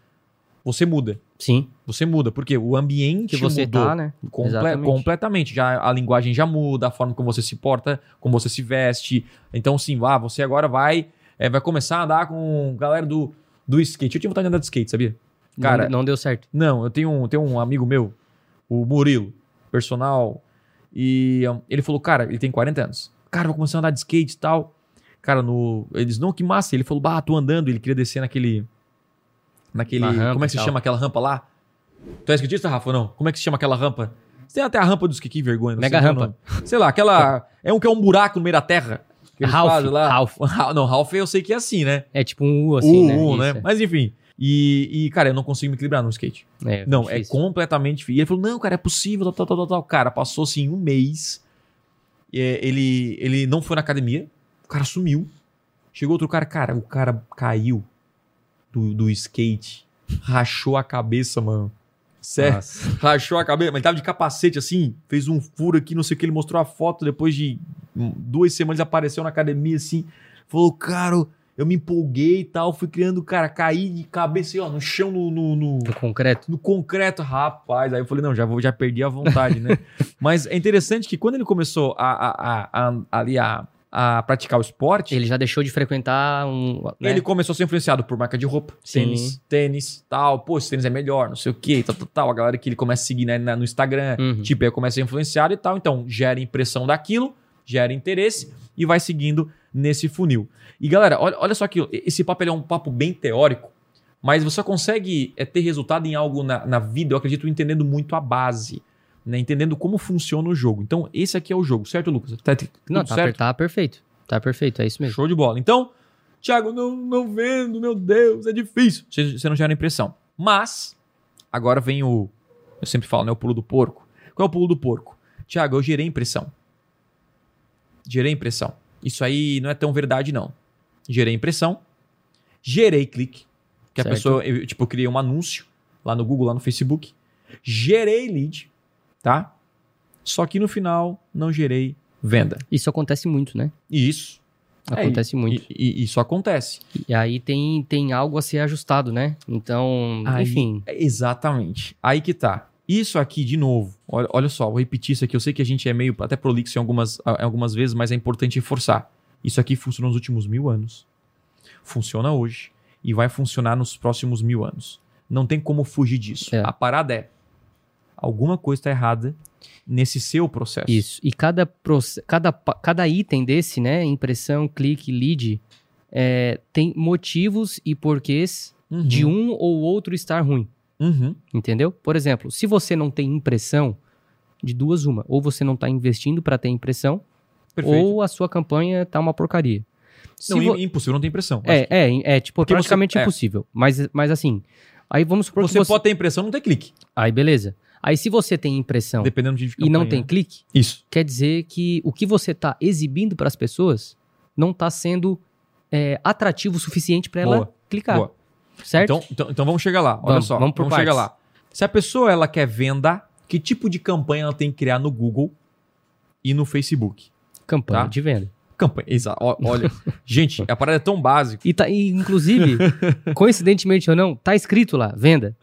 você muda. Sim, Você muda, porque o ambiente que você mudou. tá, né? Comple- Exatamente. completamente. Já a linguagem já muda, a forma como você se porta, como você se veste. Então, sim, ah, você agora vai, é, vai começar a andar com galera do, do skate. Eu tinha vontade de andar de skate, sabia? Cara, não, não deu certo. Não, eu tenho um, tenho um amigo meu, o Murilo, personal, e um, ele falou, cara, ele tem 40 anos. Cara, vou começar a andar de skate e tal. Cara, no. Eles, não, que massa. Ele falou, bah, tô andando. Ele queria descer naquele. Naquele. Na como é que se chama aquela rampa lá? Tu é skatista, Rafa, ou não? Como é que se chama aquela rampa? Você tem até a rampa dos que que vergonha. Mega o rampa. Sei lá, aquela. (laughs) É um que é um buraco no meio da terra. Que eles Ralph, fazem lá. (laughs) Ralph. Não, Ralph eu sei que é assim, né? É tipo um U assim, né? U, né? Isso, Mas enfim. E, e, cara, eu não consigo me equilibrar no skate. é. É, Não, é difícil. completamente difícil. E ele falou, não, cara, é possível, tal, tal, tal, tal, tal. Cara, passou assim um mês. É, ele, ele não foi na academia. O cara sumiu. Chegou outro cara, cara, o cara caiu do, do skate. Rachou a cabeça, mano. Sério. Nossa. (laughs) Rachou a cabeça, mas ele tava de capacete assim, fez um furo aqui, não sei o que, ele mostrou a foto, depois de duas semanas apareceu na academia assim, falou, cara, eu me empolguei e tal, fui criando, cara, caí de cabeça aí, ó, no chão, no, no, no, No concreto. no concreto, rapaz. Aí eu falei, não, já, vou, já perdi a vontade, né? (laughs) Mas é interessante que quando ele começou a, a, a, a- ali a, a praticar o esporte, Ele já deixou de frequentar um. né? ele começou a ser influenciado por marca de roupa, Sim. tênis, tênis, tal. Pô, esse tênis é melhor, não sei o que, tal, tal, tal. A galera que ele começa a seguir né, no Instagram, Uhum. tipo, aí começa a ser influenciado e tal. Então, gera impressão daquilo, gera interesse e vai seguindo nesse funil. E galera, olha, olha só que esse papo é um papo bem teórico, mas você só consegue é, ter resultado em algo na, na vida, eu acredito, entendendo muito a base. Né, entendendo como funciona o jogo. Então, esse aqui é o jogo, certo, Lucas? Tá, Não, tá, certo? tá perfeito. Tá perfeito, é isso mesmo. Show de bola. Então, Thiago, não, não vendo, meu Deus, é difícil. Você, você não gera impressão. Mas, agora vem o. Eu sempre falo, né? O pulo do porco. Qual é o pulo do porco? Thiago, eu gerei impressão. Gerei impressão. Isso aí não é tão verdade, não. Gerei impressão. Gerei clique. Que a Certo. pessoa, eu, tipo, eu criei um anúncio lá no Google, lá no Facebook. Gerei lead, tá? Só que no final não gerei venda. Isso acontece muito, né? Isso É, Acontece muito. e, e isso acontece. E aí tem, tem algo a ser ajustado, né? Então, Aí- enfim. É, Exatamente. Aí que tá. Isso aqui, de novo, olha, olha só, vou repetir isso aqui. Eu sei que a gente é meio até prolixo em algumas, algumas vezes, mas é importante reforçar. Isso aqui funcionou nos últimos mil anos. Funciona hoje. E vai funcionar nos próximos mil anos. Não tem como fugir disso. É. A parada é: alguma coisa está errada nesse seu processo. Isso. E cada, cada, cada item desse, né? Impressão, clique, lead, é, tem motivos e porquês Uhum. de um ou outro estar ruim. Uhum. Entendeu? Por exemplo, se você não tem impressão, de duas uma, ou você não está investindo para ter impressão, Perfeito. ou a sua campanha tá uma porcaria. Se não, vo- im- impossível, não tem impressão. é, é, é, tipo, Porque você- praticamente é. impossível. Mas, mas assim, aí vamos supor Você, que você... pode ter impressão, não ter clique. Aí beleza. Aí se você tem impressão Dependendo de e não tem clique, Isso. quer dizer que o que você está exibindo para as pessoas não está sendo é, atrativo o suficiente para ela clicar. Boa. Certo? Então, então, então vamos chegar lá. Olha Vamos, só. vamos por chegar partes. lá. Se a pessoa ela quer venda, que tipo de campanha ela tem que criar no Google e no Facebook? Campanha tá. de venda. Campanha. Exato. Olha, (laughs) gente, a parada é tão básica. E, tá, e, inclusive, (laughs) coincidentemente ou não, tá escrito lá, venda.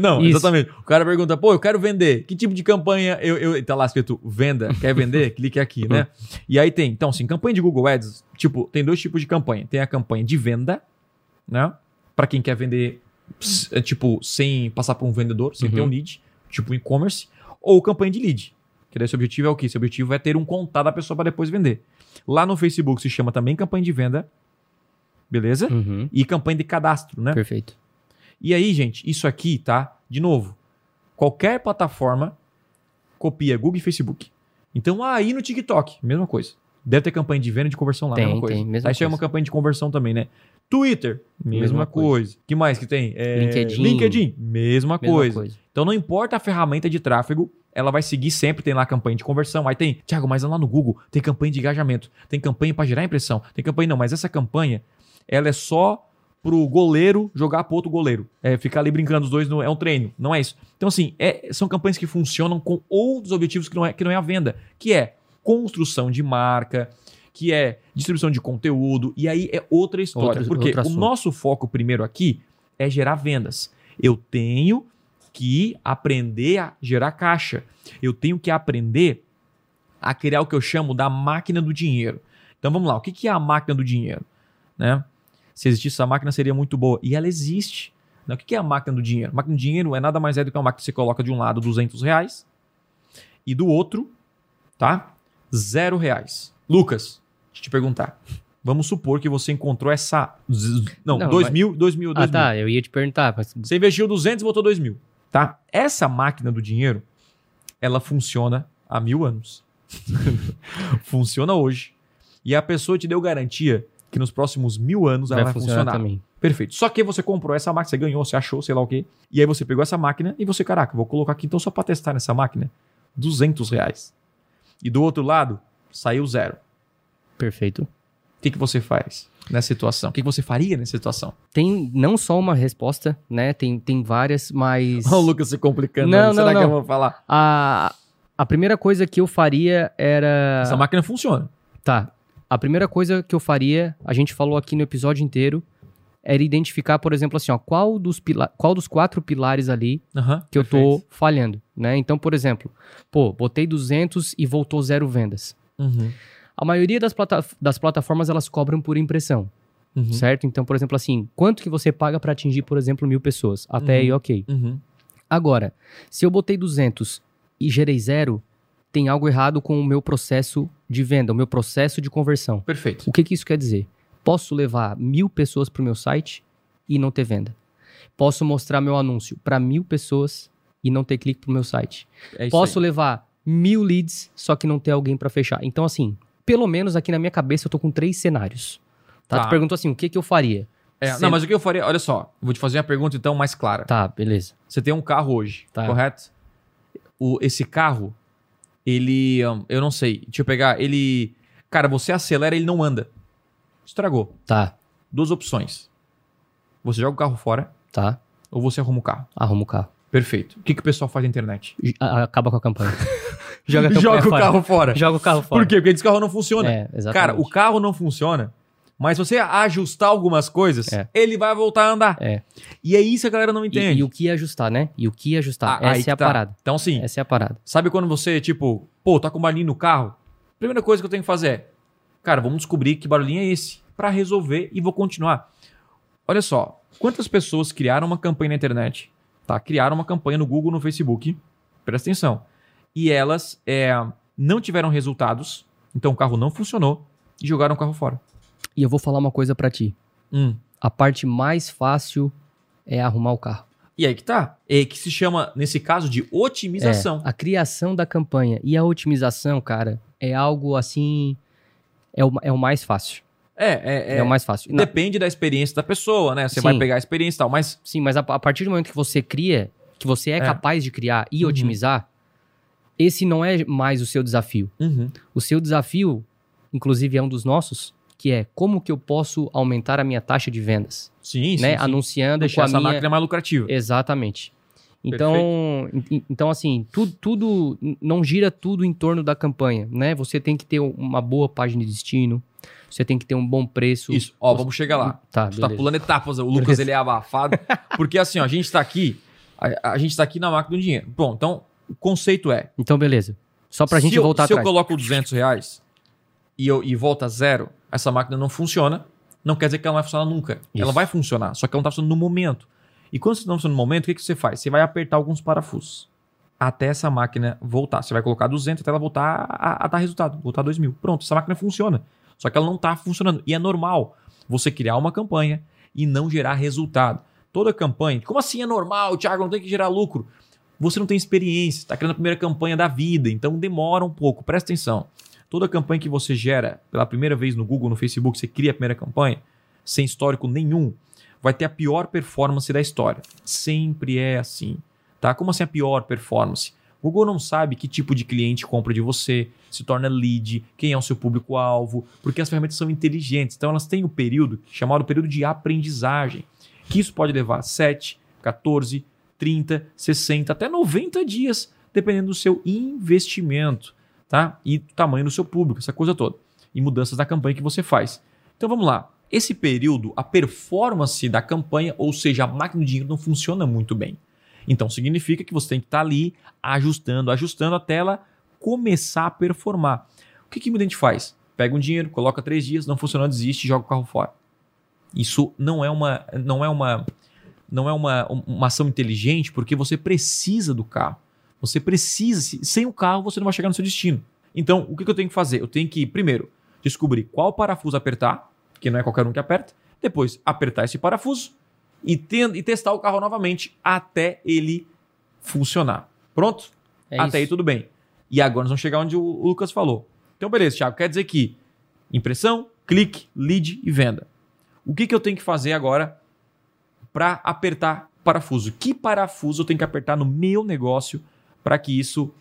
Não, Isso. exatamente. O cara pergunta, pô, eu quero vender. Que tipo de campanha eu, eu tá lá escrito venda, quer vender? (laughs) Clique aqui, né? E aí tem, então, assim, campanha de Google Ads, tipo, tem dois tipos de campanha. Tem a campanha de venda, né? Pra quem quer vender, é, tipo, sem passar por um vendedor, sem Uhum. ter um lead, tipo e-commerce, ou campanha de lead. Que daí esse objetivo é o quê? Esse objetivo é ter um contato da pessoa para depois vender. Lá no Facebook se chama também campanha de venda, beleza? Uhum, E campanha de cadastro, né? Perfeito. E aí, gente, isso aqui, tá? De novo, qualquer plataforma copia Google e Facebook. Então aí no TikTok, mesma coisa. Deve ter campanha de venda e de conversão lá, Tem, mesma coisa. tem, mesma aí coisa. uma campanha de conversão também, né? Twitter, mesma, Mesma coisa. que mais que tem? É, LinkedIn. LinkedIn, mesma, Mesma coisa. coisa. Então não importa a ferramenta de tráfego, ela vai seguir sempre, tem lá campanha de conversão. Aí tem, Thiago, mas lá no Google tem campanha de engajamento, tem campanha para gerar impressão, tem campanha não, mas essa campanha, ela é só pro goleiro jogar pro outro goleiro. É ficar ali brincando os dois, no, é um treino, não é isso. Então assim, é- são campanhas que funcionam com outros objetivos que não, é, que não é a venda, que é construção de marca, que é distribuição de conteúdo, e aí é outra história. Outro- porque outro o nosso foco primeiro aqui é gerar vendas. Eu tenho que aprender a gerar caixa. Eu tenho que aprender a criar o que eu chamo da máquina do dinheiro. Então vamos lá, o que é a máquina do dinheiro? Né? Se existisse essa máquina seria muito boa. E ela existe. Né? O que é a máquina do dinheiro? A máquina do dinheiro é nada mais é do que uma máquina que você coloca de um lado 200 reais e do outro, tá? Zero reais. Lucas, deixa eu te perguntar. Vamos supor que você encontrou essa... Não, Não, dois mas- mil, dois mil, dois Ah, mil. tá. Eu ia te perguntar. Mas... Você investiu 200 e botou 2 mil, tá? Essa máquina do dinheiro, ela funciona há mil anos. (laughs) funciona hoje. E a pessoa te deu garantia que nos próximos mil anos ela vai vai, funcionar, funcionar. também. Perfeito. Só que você comprou essa máquina, você ganhou, você achou, sei lá o quê. E aí você pegou essa máquina e você, caraca, vou colocar aqui então só pra testar nessa máquina, 200 reais. E do outro lado, saiu zero. Perfeito. O que, que você faz nessa situação? O que, que você faria nessa situação? Tem não só uma resposta, né? Tem, tem várias, mas. Olha (laughs) o Lucas se complicando. Não, ali. Será não, que eu não. vou falar? A, a primeira coisa que eu faria era. Essa máquina funciona. Tá. A primeira coisa que eu faria, a gente falou aqui no episódio inteiro, era identificar, por exemplo, assim, ó, qual dos, pila qual dos quatro pilares ali Aham, que eu tô falhando, né? Então, por exemplo, pô, botei 200 e voltou zero vendas. Uhum, A maioria das, plata das plataformas, elas cobram por impressão, uhum, certo? Então, por exemplo, assim, quanto que você paga para atingir, por exemplo, mil pessoas? Até Uhum. aí, ok. uhum. Agora, se eu botei 200 e gerei zero, tem algo errado com o meu processo de venda, o meu processo de conversão. Perfeito. O que, que isso quer dizer? Posso levar mil pessoas para o meu site e não ter venda. Posso mostrar meu anúncio para mil pessoas e não ter clique para o meu site. É isso Posso aí. levar mil leads, só que não ter alguém para fechar. Então, assim, pelo menos aqui na minha cabeça eu tô com três cenários. Tá? Tá. Tu perguntou assim, o que, que eu faria? É, Sendo- Não, mas o que eu faria? Olha só, vou te fazer uma pergunta então mais clara. Tá, beleza. Você tem um carro hoje, Tá. correto? O, esse carro, ele. hum, Eu não sei. Deixa eu pegar. Ele. Cara, você acelera ele não anda. Estragou. Tá, Duas opções. Você joga o carro fora tá. ou você arruma o carro. Arruma o carro. Perfeito. O que, que o pessoal faz na internet? Acaba com a campanha. (laughs) Joga, Joga o fora. carro fora. Joga o carro fora. Por quê? Porque esse carro não funciona. É. Cara, o carro não funciona, mas se você ajustar algumas coisas, É. ele vai voltar a andar. É. E é isso que a galera não E, entende. e o que ajustar, né? E o que ajustar. Ah, Essa que é a tá. parada. Então, assim, Essa é a parada. sabe quando você, tipo, pô, tá com barulhinho no carro? Primeira coisa que eu tenho que fazer é, cara, vamos descobrir que barulhinho é esse pra resolver e vou continuar. Olha só, quantas pessoas criaram uma campanha na internet, tá? Criaram uma campanha no Google, no Facebook, presta atenção. E elas é, não tiveram resultados, então o carro não funcionou e jogaram o carro fora. E eu vou falar uma coisa pra ti. Hum. A parte mais fácil é arrumar o carro. E aí que tá. É que se chama, nesse caso, de otimização. É, a criação da campanha e a otimização, cara, é algo assim. É o, é o mais fácil. É, é, É, é. o mais fácil. Na- Depende da experiência da pessoa, né? Você Sim. vai pegar a experiência e tal, mas sim, mas a, a partir do momento que você cria, que você é, É. capaz de criar e Uhum. otimizar, esse não é mais o seu desafio. Uhum. O seu desafio, inclusive é um dos nossos, que é como que eu posso aumentar a minha taxa de vendas, sim, sim, né? sim. Anunciando Deixar com a essa minha... máquina mais lucrativa. Exatamente. Então, en- então assim, tudo, tudo não gira tudo em torno da campanha, né? Você tem que ter uma boa página de destino, você tem que ter um bom preço. Isso, ó, vamos chegar lá. Tá, Tu tá pulando etapas, o Lucas Beleza. ele é abafado. (laughs) Porque assim, ó, a gente tá aqui, a, a gente tá aqui na máquina do dinheiro. Bom, então o conceito é, Então, beleza. Só pra se gente eu, voltar se eu atrás. coloco 200 reais e, eu, e volta a zero, essa máquina não funciona, não quer dizer que ela não vai funcionar nunca. Isso. Ela vai funcionar, só que ela não tá funcionando no momento. E quando você não funciona no momento, o que, que você faz? Você vai apertar alguns parafusos até essa máquina voltar. Você vai colocar 200 até ela voltar a, a dar resultado, voltar a 2 mil. Pronto, essa máquina funciona. Só que ela não está funcionando. E é normal você criar uma campanha e não gerar resultado. Toda campanha, como assim é normal, Thiago, não tem que gerar lucro? Você não tem experiência, está criando a primeira campanha da vida, então demora um pouco. Presta atenção. Toda campanha que você gera pela primeira vez no Google, no Facebook, você cria a primeira campanha, sem histórico nenhum, vai ter a pior performance da história. Sempre é assim. Tá? Como assim a pior performance? O Google não sabe que tipo de cliente compra de você, se torna lead, quem é o seu público-alvo, porque as ferramentas são inteligentes. Então elas têm o um período chamado período de aprendizagem, que isso pode levar 7, 14, 30, 60, até 90 dias, dependendo do seu investimento, tá? E do tamanho do seu público, essa coisa toda. E mudanças da campanha que você faz. Então vamos lá. Esse período, a performance da campanha, ou seja, a máquina de dinheiro não funciona muito bem. Então significa que você tem que estar tá ali ajustando, ajustando até ela começar a performar. O que, que muita gente faz? Pega um dinheiro, coloca três dias, não funcionou, desiste joga o carro fora. Isso não é uma, não é uma, não é uma, uma ação inteligente porque você precisa do carro. Você precisa, sem o carro você não vai chegar no seu destino. Então, o que, que eu tenho que fazer? Eu tenho que, primeiro, descobrir qual parafuso apertar, que não é qualquer um que aperta. Depois, apertar esse parafuso e, tendo, e testar o carro novamente até ele funcionar. Pronto? É até isso. aí tudo bem. E agora nós vamos chegar onde o Lucas falou. Então, beleza, Thiago. Quer dizer que impressão, clique, lead e venda. O que, que eu tenho que fazer agora para apertar parafuso? Que parafuso eu tenho que apertar no meu negócio para que isso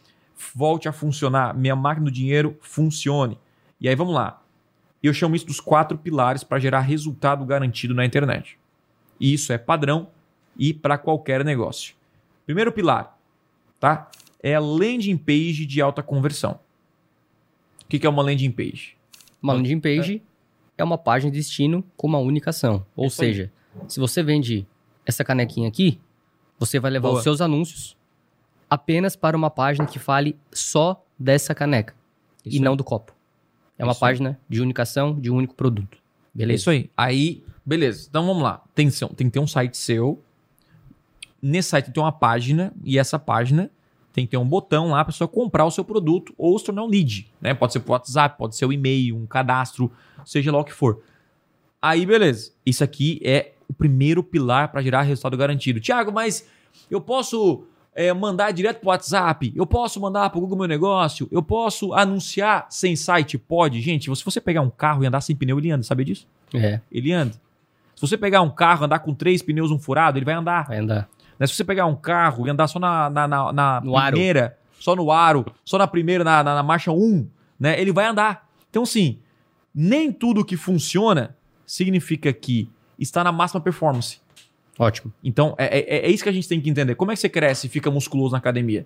volte a funcionar, minha máquina do dinheiro funcione? E aí vamos lá. Eu chamo isso dos quatro pilares para gerar resultado garantido na internet. E isso é padrão e para qualquer negócio. Primeiro pilar, tá? É a landing page de alta conversão. O que é uma landing page? Uma landing page é. é uma página de destino com uma única ação. Ou aí. seja, se você vende essa canequinha aqui, você vai levar Boa. os seus anúncios apenas para uma página que fale só dessa caneca Isso e aí. não do copo. É uma Isso aí. página de unicação de um único produto. Beleza? Isso aí. Aí, beleza. Então vamos lá. Tem, seu- tem que ter um site seu. Nesse site tem uma página. E essa página tem que ter um botão lá para a pessoa comprar o seu produto ou se tornar um lead. Né? Pode ser por WhatsApp, pode ser o e-mail, um cadastro, seja lá o que for. Aí, beleza. Isso aqui é primeiro pilar para gerar resultado garantido. Tiago, mas eu posso é, mandar direto para o WhatsApp? Eu posso mandar para o Google Meu Negócio? Eu posso anunciar sem site? Pode. Gente, se você pegar um carro e andar sem pneu, ele anda. Sabia disso? É, ele anda. Se você pegar um carro, andar com três pneus, um furado, ele vai andar. vai andar. Né? Se você pegar um carro e andar só na, na, na, na No aro. primeira, só no aro, só na primeira, na, na, na marcha 1, né? ele vai andar. Então, sim, nem tudo que funciona significa que está na máxima performance. Ótimo. Então, é, é, é isso que a gente tem que entender. Como é que você cresce e fica musculoso na academia?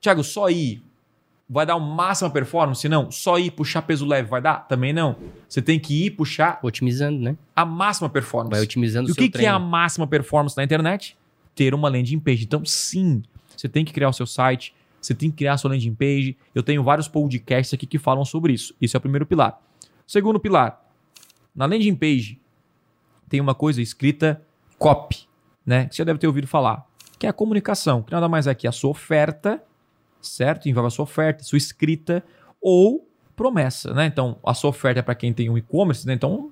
Tiago, só ir vai dar uma máxima performance? Não. Só ir puxar peso leve vai dar? Também não. Você tem que ir puxar Otimizando, né? a máxima performance. Vai otimizando E o o seu que, que é a treino. máxima performance na internet? Ter uma landing page. Então, sim, você tem que criar o seu site, você tem que criar a sua landing page. Eu tenho vários podcasts aqui que falam sobre isso. Isso é o primeiro pilar. Segundo pilar, na landing page tem uma coisa escrita copy, né? Que você deve ter ouvido falar, que é a comunicação, que nada mais é que a sua oferta, certo? Envolve a sua oferta, sua escrita ou promessa, né? Então, a sua oferta é para quem tem um e-commerce, né? Então,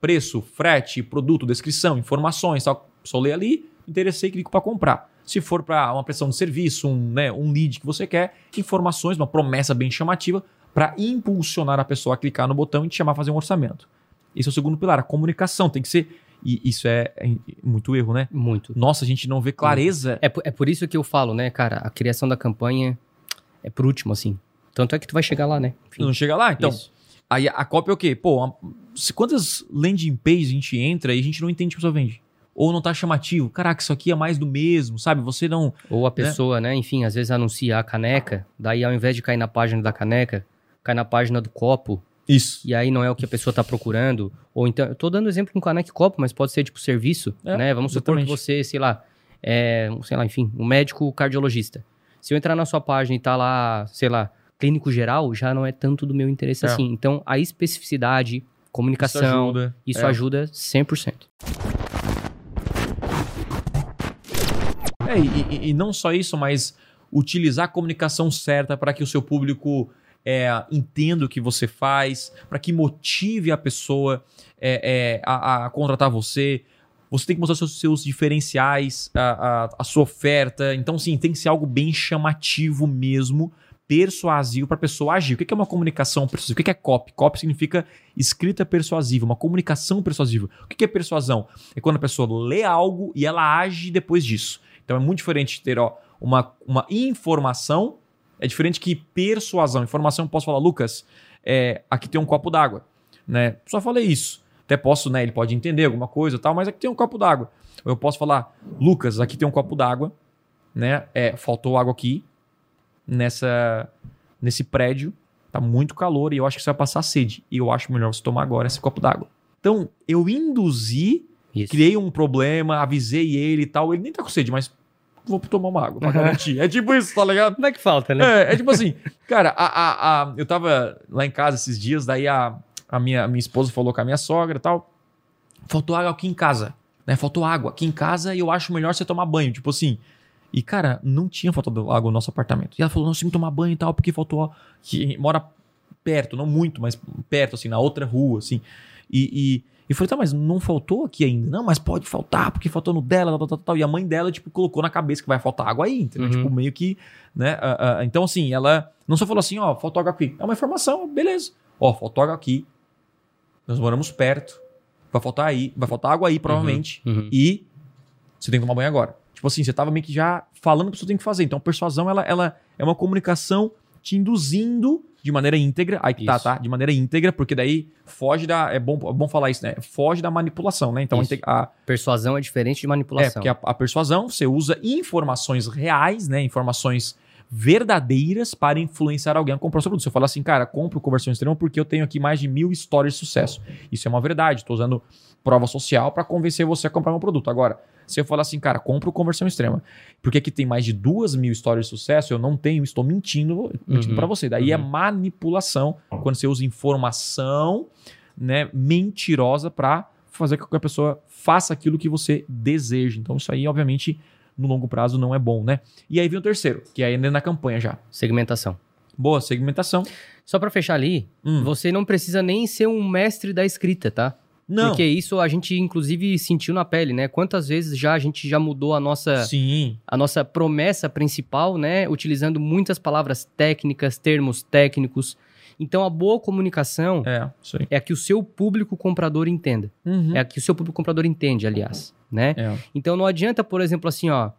preço, frete, produto, descrição, informações. Só lê ali, interessei, clico para comprar. Se for para uma prestação de serviço, um, né, um lead que você quer, informações, uma promessa bem chamativa para impulsionar a pessoa a clicar no botão e te chamar a fazer um orçamento. Esse é o segundo pilar, a comunicação tem que ser e isso é, é muito erro, né? Muito. Nossa, a gente não vê clareza. É, por- é por isso que eu falo, né, cara? A criação da campanha é por último, assim. Tanto é que tu vai chegar lá, né? Enfim, Não chega lá, então. isso. Aí a cópia é o quê? Pô, uma- se quantas landing pages a gente entra e a gente não entende o que a pessoa vende? Ou não tá chamativo? Caraca, isso aqui é mais do mesmo, sabe? Você não. Ou a pessoa, né? enfim, às vezes anuncia a caneca, daí ao invés de cair na página da caneca, cai na página do copo, Isso. e aí não é o que a pessoa tá procurando. Ou então, eu tô dando exemplo com caneca e copo, mas pode ser tipo serviço, É, né? Vamos supor que exatamente. você, sei lá, é, sei lá, enfim, um médico cardiologista. Se eu entrar na sua página e tá lá, sei lá, clínico geral, já não é tanto do meu interesse É. assim. Então, a especificidade, comunicação, ajuda. isso É. ajuda 100%. É, e- e não só isso, mas utilizar a comunicação certa para que o seu público é, entenda o que você faz, para que motive a pessoa é, é, a, a contratar você. Você tem que mostrar seus, seus diferenciais, a, a, a sua oferta. Então, sim, tem que ser algo bem chamativo mesmo, persuasivo para a pessoa agir. O que é uma comunicação persuasiva? O que é copy? Copy significa escrita persuasiva, uma comunicação persuasiva. O que é persuasão? É quando a pessoa lê algo e ela age depois disso. Então é muito diferente ter ó, uma, uma informação, é diferente que persuasão. Informação, eu posso falar, Lucas, é, aqui tem um copo d'água. Né? Só falei isso. Até posso, né? Ele pode entender alguma coisa e tal, mas aqui tem um copo d'água. Ou eu posso falar, Lucas, aqui tem um copo d'água, né? É, faltou água aqui nessa nesse prédio, tá muito calor e eu acho que você vai passar sede. E eu acho melhor você tomar agora esse copo d'água. Então, eu induzi, Isso. criei um problema, avisei ele e tal. Ele nem tá com sede, mas vou tomar uma água pra garantir. é tipo isso, tá ligado? Não é que falta, né? É, é tipo assim, cara, a, a, a, eu tava lá em casa esses dias, daí a, a minha, minha esposa falou com a minha sogra e tal. Faltou água aqui em casa, né? Faltou água aqui em casa e eu acho melhor você tomar banho. Tipo assim. E, cara, não tinha faltado água no nosso apartamento. E ela falou: não, você me tomar banho e tal, porque faltou. Que mora perto, não muito, mas perto, assim, na outra rua, assim. E, e, falei, tá, mas não faltou aqui ainda? Não, mas pode faltar, porque faltou no dela, tal, tal, tal. E a mãe dela, tipo, colocou na cabeça que vai faltar água aí, entendeu? Uhum. Tipo, meio que, né? Uh, uh, então, assim, ela não só falou assim, ó, faltou água aqui. É uma informação, beleza. Ó, faltou água aqui, nós moramos perto. Vai faltar aí, vai faltar água aí, provavelmente. Uhum, uhum. E você tem que tomar banho agora. Tipo assim, você tava meio que já falando o que você tem que fazer. Então, persuasão, ela, ela é uma comunicação te induzindo de maneira íntegra. Aí que tá, tá? De maneira íntegra, porque daí foge da. É bom, é bom falar isso, né? Foge da manipulação, né? Então a, a, Persuasão é diferente de manipulação. É, porque a, a persuasão, você usa informações reais, né? Informações verdadeiras para influenciar alguém a comprar o seu produto. Você fala assim, cara, compro conversão extrema porque eu tenho aqui mais de mil histórias de sucesso. Isso é uma verdade. Estou usando prova social para convencer você a comprar meu produto. Agora, se eu falar assim, cara, compro conversão extrema, porque aqui tem mais de duas mil histórias de sucesso, eu não tenho, estou mentindo, mentindo uhum, para você. Daí é uhum. é manipulação quando você usa informação né, mentirosa para fazer com que a pessoa faça aquilo que você deseja. Então, isso aí, obviamente, no longo prazo não é bom, né? E aí vem o terceiro, que é ainda na campanha já. Segmentação. Boa, segmentação. Só para fechar ali, hum. você não precisa nem ser um mestre da escrita, tá? Não. Porque isso a gente inclusive sentiu na pele, né? Quantas vezes já a gente já mudou a nossa Sim. a nossa promessa principal, né, utilizando muitas palavras técnicas, termos técnicos. Então a boa comunicação é, é a que o seu público comprador entenda. Uhum. É a que o seu público comprador entende, aliás né? É. Então não adianta, por exemplo, assim, ó,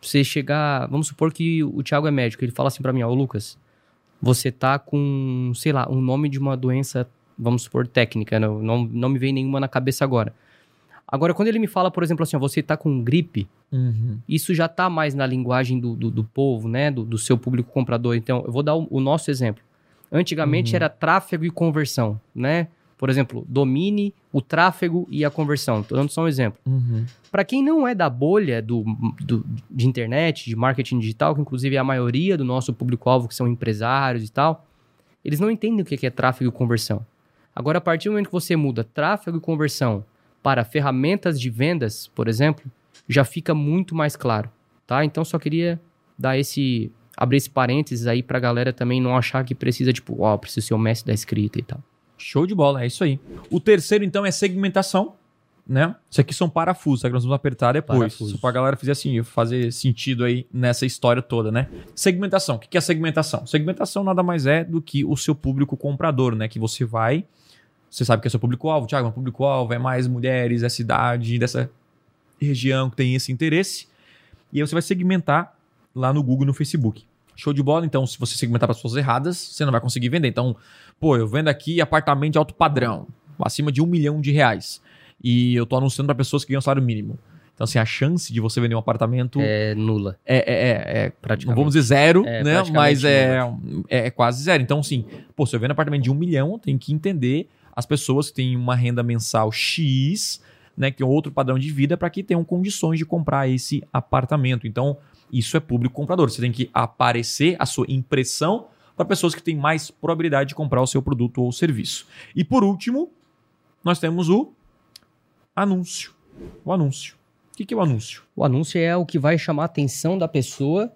você chegar, vamos supor que o Thiago é médico, ele fala assim para mim, ó, Lucas, você tá com, sei lá, um nome de uma doença, vamos supor, técnica, não, né? não, não me vem nenhuma na cabeça agora. Agora, quando ele me fala, por exemplo, assim, ó, você tá com gripe, uhum. isso já tá mais na linguagem do, do, do povo, né? Do, do, seu público comprador. Então, eu vou dar o, o nosso exemplo. Antigamente uhum. era tráfego e conversão, né? Por exemplo, domine o tráfego e a conversão. Estou dando só um exemplo. Uhum. Para quem não é da bolha do, do, de internet, de marketing digital, que inclusive é a maioria do nosso público-alvo, que são empresários e tal, eles não entendem o que é tráfego e conversão. Agora, a partir do momento que você muda tráfego e conversão para ferramentas de vendas, por exemplo, já fica muito mais claro, tá? Então, só queria dar esse abrir esse parênteses aí para a galera também não achar que precisa tipo, ó, oh, preciso ser o mestre da escrita e tal. Show de bola, é isso aí. O terceiro, então, é segmentação, né? Isso aqui são parafusos, que nós vamos apertar depois. Parafusos. Só pra galera fazer assim, fazer sentido aí nessa história toda, né? Segmentação. O que é segmentação? Segmentação nada mais é do que o seu público comprador, né? Que você vai. Você sabe que é seu público-alvo, Thiago, meu público-alvo é mais mulheres, é cidade, dessa região que tem esse interesse. E aí você vai segmentar lá no Google no Facebook. Show de bola. Então, se você segmentar para as pessoas erradas, você não vai conseguir vender. Então, pô, eu vendo aqui apartamento de alto padrão, acima de um milhão de reais. E eu tô anunciando para pessoas que ganham salário mínimo. Então, assim, a chance de você vender um apartamento. É nula. É, é, é, é praticamente. Não vamos dizer zero, é, né? Mas é, é, é, quase zero. Então, assim, pô, se eu vendo um apartamento de um milhão, tem que entender as pessoas que têm uma renda mensal X, né? Que tem outro padrão de vida, para que tenham condições de comprar esse apartamento. Então, isso é público comprador. Você tem que aparecer a sua impressão para pessoas que têm mais probabilidade de comprar o seu produto ou serviço. E por último, nós temos o anúncio. O anúncio. O que é o anúncio? O anúncio é o que vai chamar a atenção da pessoa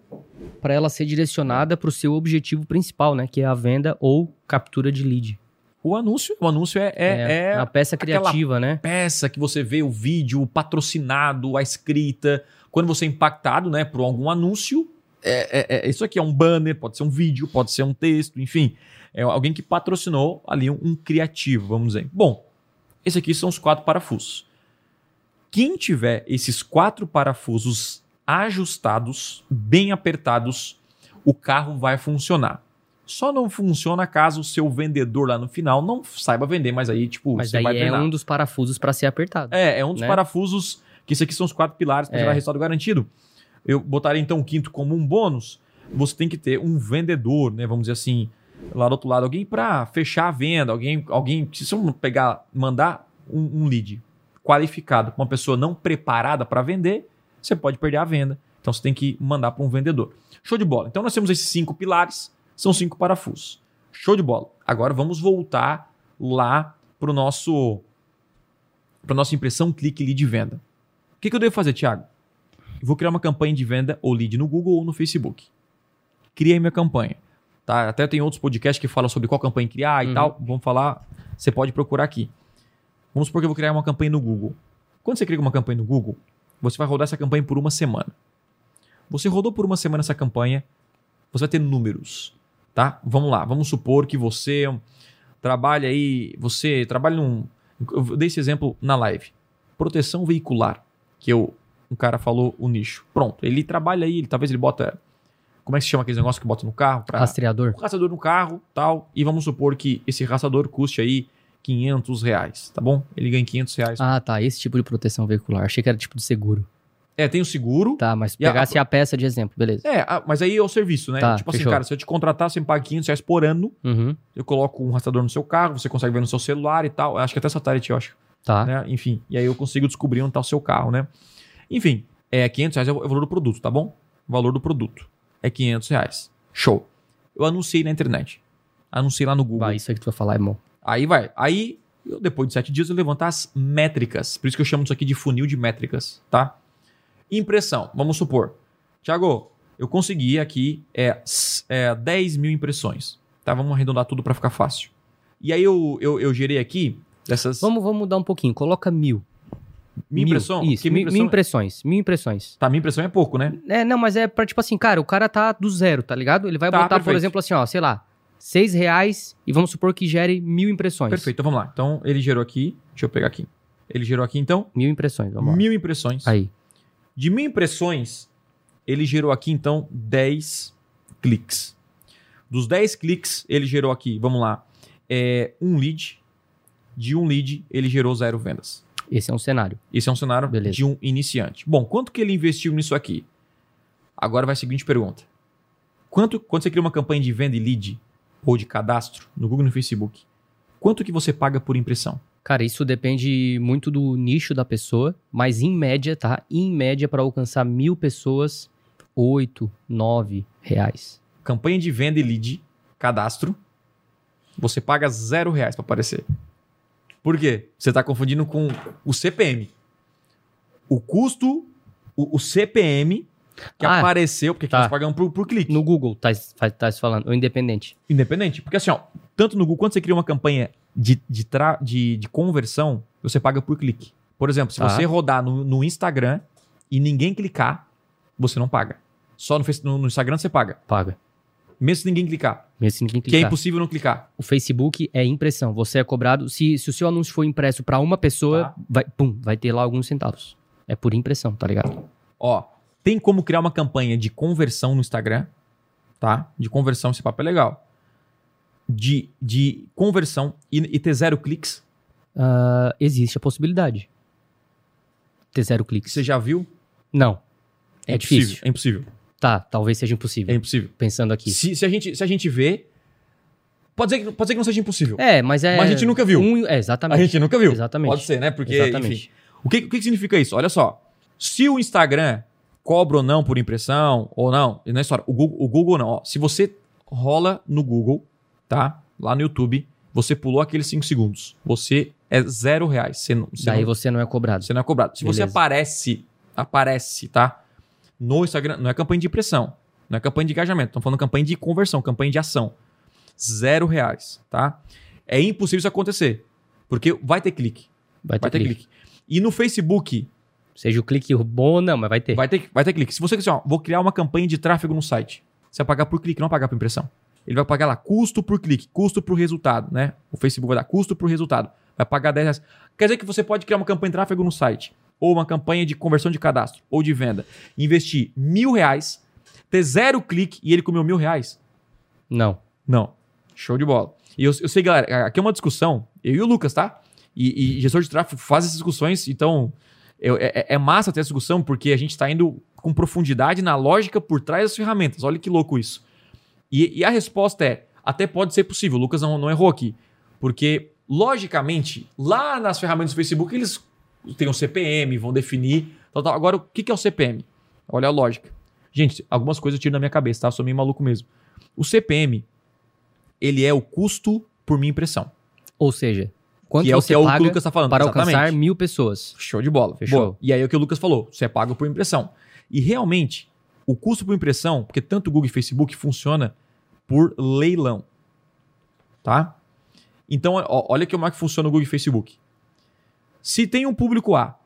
para ela ser direcionada para o seu objetivo principal, né? Que é a venda ou captura de lead. O anúncio, o anúncio é, é, é a peça criativa, né? peça que você vê o vídeo o patrocinado, a escrita. Quando você é impactado, né, por algum anúncio, é, é- é- isso aqui é um banner, pode ser um vídeo, pode ser um texto, enfim. É alguém que patrocinou ali um, um criativo, vamos dizer. Bom, esses aqui são os quatro parafusos. Quem tiver esses quatro parafusos ajustados, bem apertados, o carro vai funcionar. Só não funciona caso o seu vendedor lá no final não saiba vender, mas aí, tipo, Mas você vai é treinar. um dos parafusos para ser apertado. É, é um dos né? parafusos, que isso aqui são os quatro pilares para É. gerar resultado garantido. Eu botaria então o quinto como um bônus. Você tem que ter um vendedor, né? Vamos dizer assim, lá do outro lado, alguém para fechar a venda, alguém, alguém, se você pegar, mandar um, um lead qualificado para uma pessoa não preparada para vender, você pode perder a venda. Então você tem que mandar para um vendedor. Show de bola. Então nós temos esses cinco pilares, são cinco parafusos. Show de bola. Agora vamos voltar lá para o nosso para nossa impressão clique lead venda. O que, que eu devo fazer, Thiago? Eu vou criar uma campanha de venda ou lead no Google ou no Facebook. Criei minha campanha. Tá? Até tem outros podcasts que falam sobre qual campanha criar e Uhum. tal. Vamos falar, você pode procurar aqui. Vamos supor que eu vou criar uma campanha no Google. Quando você cria uma campanha no Google, você vai rodar essa campanha por uma semana. Você rodou por uma semana essa campanha, você vai ter números, tá? Vamos lá, vamos supor que você trabalha aí, você trabalha num, eu dei esse exemplo na live, proteção veicular, que eu, um cara falou o nicho. Pronto, ele trabalha aí, ele, talvez ele bota, como é que se chama aquele negócio que bota no carro? Pra, Rastreador. um rastreador no carro, tal, e vamos supor que esse rastreador custe aí 500 reais, tá bom? Ele ganha 500 reais. Ah, tá. Esse tipo de proteção veicular. Achei que era tipo de seguro. É, tem o seguro, Tá, mas E a- pegasse a, peça de exemplo, beleza. É, ah, mas aí é o serviço, né? Tá, tipo assim, fechou. cara, se eu te contratar, você me paga 500 reais por ano, Uhum. eu coloco um rastreador no seu carro, você consegue ver no seu celular e tal. Acho que até satélite, eu acho. Tá. Né? Enfim, e aí eu consigo descobrir onde está o seu carro, né? Enfim, é 500 reais é o é o valor do produto, tá bom? O valor do produto é 500 reais. Show. Eu anunciei na internet. Anunciei lá no Google. Vai, isso aí que tu vai falar, irmão. Aí vai. Aí, eu, depois de sete dias, eu levanto as métricas. Por isso que eu chamo isso aqui de funil de métricas, tá? Impressão. Vamos supor. Tiago, eu consegui aqui é, é, 10 mil impressões. Tá? Vamos arredondar tudo para ficar fácil. E aí eu, eu, eu gerei aqui dessas Vamos, vamos mudar um pouquinho. Coloca mil. mil impressões. Isso, mil, mil impressão- impressões. Mil impressões. Tá, minha impressão é pouco, né? É, não, mas é pra, tipo assim, cara, o cara tá do zero, tá ligado? Ele vai Tá, botar, por perfeito. exemplo, assim, ó, sei lá, seis reais e vamos supor que gere mil impressões. Perfeito, então vamos lá. Então ele gerou aqui. Deixa eu pegar aqui. Ele gerou aqui, então, Mil impressões, vamos lá. mil impressões. Aí. De mil impressões, ele gerou aqui então 10 cliques. Dos 10 cliques, ele gerou aqui, vamos lá, é, um lead. De um lead, ele gerou zero vendas. Esse é um cenário. Esse é um cenário Beleza. de um iniciante. Bom, quanto que ele investiu nisso aqui? Agora vai a seguinte pergunta. Quanto, quando você cria uma campanha de venda e lead ou de cadastro no Google e no Facebook, quanto que você paga por impressão? Cara, isso depende muito do nicho da pessoa, mas em média, tá? Em média, para alcançar mil pessoas, oito, nove reais. campanha de venda e lead, cadastro, você paga zero reais para aparecer. Por quê? Você está confundindo com o CPM. O custo, o, o CPM que Ah, apareceu, porque aqui tá. nós pagamos por, por clique. No Google, tá, tá, se falando, o independente. Independente. Porque assim, ó, tanto no Google, quando você cria uma campanha de, de, tra- de, de conversão, você paga por clique. Por exemplo, se Tá. você rodar no, no Instagram e ninguém clicar, você não paga. Só no, no, no Instagram você paga. Paga. Mesmo se ninguém clicar. Mesmo se ninguém Que é clicar. impossível não clicar. O Facebook é impressão. Você é cobrado. Se, se o seu anúncio for impresso para uma pessoa, Tá. vai, pum, vai ter lá alguns centavos. É por impressão, tá ligado? Ó, tem como criar uma campanha de conversão no Instagram, tá? De conversão, esse papo é legal. De, de conversão e, e ter zero cliques. Ah, existe a possibilidade. Ter zero cliques. Você já viu? Não. É, impossível, difícil. É impossível. Tá, talvez seja impossível. É impossível. Pensando aqui. Se, se, a gente, se a gente vê. Pode ser, que, pode ser que não seja impossível. É, mas é. Mas a gente nunca viu. um- é, a exatamente. gente nunca viu. Exatamente. Pode ser, né? Porque, Exatamente. enfim. O que, o que que significa isso? Olha só. Se o Instagram cobra ou não por impressão, ou não, não é história. O Google, o Google não. Ó. Se você rola no Google, tá? Lá no YouTube, você pulou aqueles 5 segundos. Você é zero reais. Você não, você Daí não, você não é cobrado. você não é cobrado. Se você Beleza. aparece, aparece, tá? No Instagram, não é campanha de impressão, não é campanha de engajamento. Estamos falando campanha de conversão, campanha de ação. Zero reais, tá? É impossível isso acontecer. Porque vai ter clique. Vai ter, Vai ter clique. clique. E no Facebook, Seja o clique bom ou não, mas vai ter. vai ter, vai ter clique. Se você quiser, ó, vou criar uma campanha de tráfego no site. Você vai pagar por clique, não vai pagar por impressão. Ele vai pagar lá custo por clique, custo por resultado, né? O Facebook vai dar custo por resultado. Vai pagar 10 reais. Quer dizer que você pode criar uma campanha de tráfego no site, ou uma campanha de conversão de cadastro, ou de venda. Investir mil reais, ter zero clique e ele comeu mil reais. Não. Não. Show de bola. E eu, eu sei, galera, aqui é uma discussão, eu e o Lucas, tá? E, e gestor de tráfego faz essas discussões, então eu- é, é massa ter essa discussão porque a gente está indo com profundidade na lógica por trás das ferramentas. Olha que louco isso. E, e a resposta é: até pode ser possível. O Lucas não, não errou aqui. Porque, logicamente, lá nas ferramentas do Facebook, eles têm um CPM, vão definir. Tal, tal. Agora, o que é o CPM? Olha a lógica. Gente, algumas coisas eu tiro da minha cabeça, tá? Eu sou meio maluco mesmo. O CPM, ele é o custo por minha impressão. Ou seja, quanto que é o você que, é o que o paga Lucas está falando. para Exatamente. alcançar mil pessoas. Show de bola. Fechou. Boa. E aí é o que o Lucas falou. Você é pago por impressão. E realmente, o custo por impressão, porque tanto o Google e Facebook funciona por leilão. Tá? Então, ó, olha como é que funciona o Google e Facebook. Se tem um público A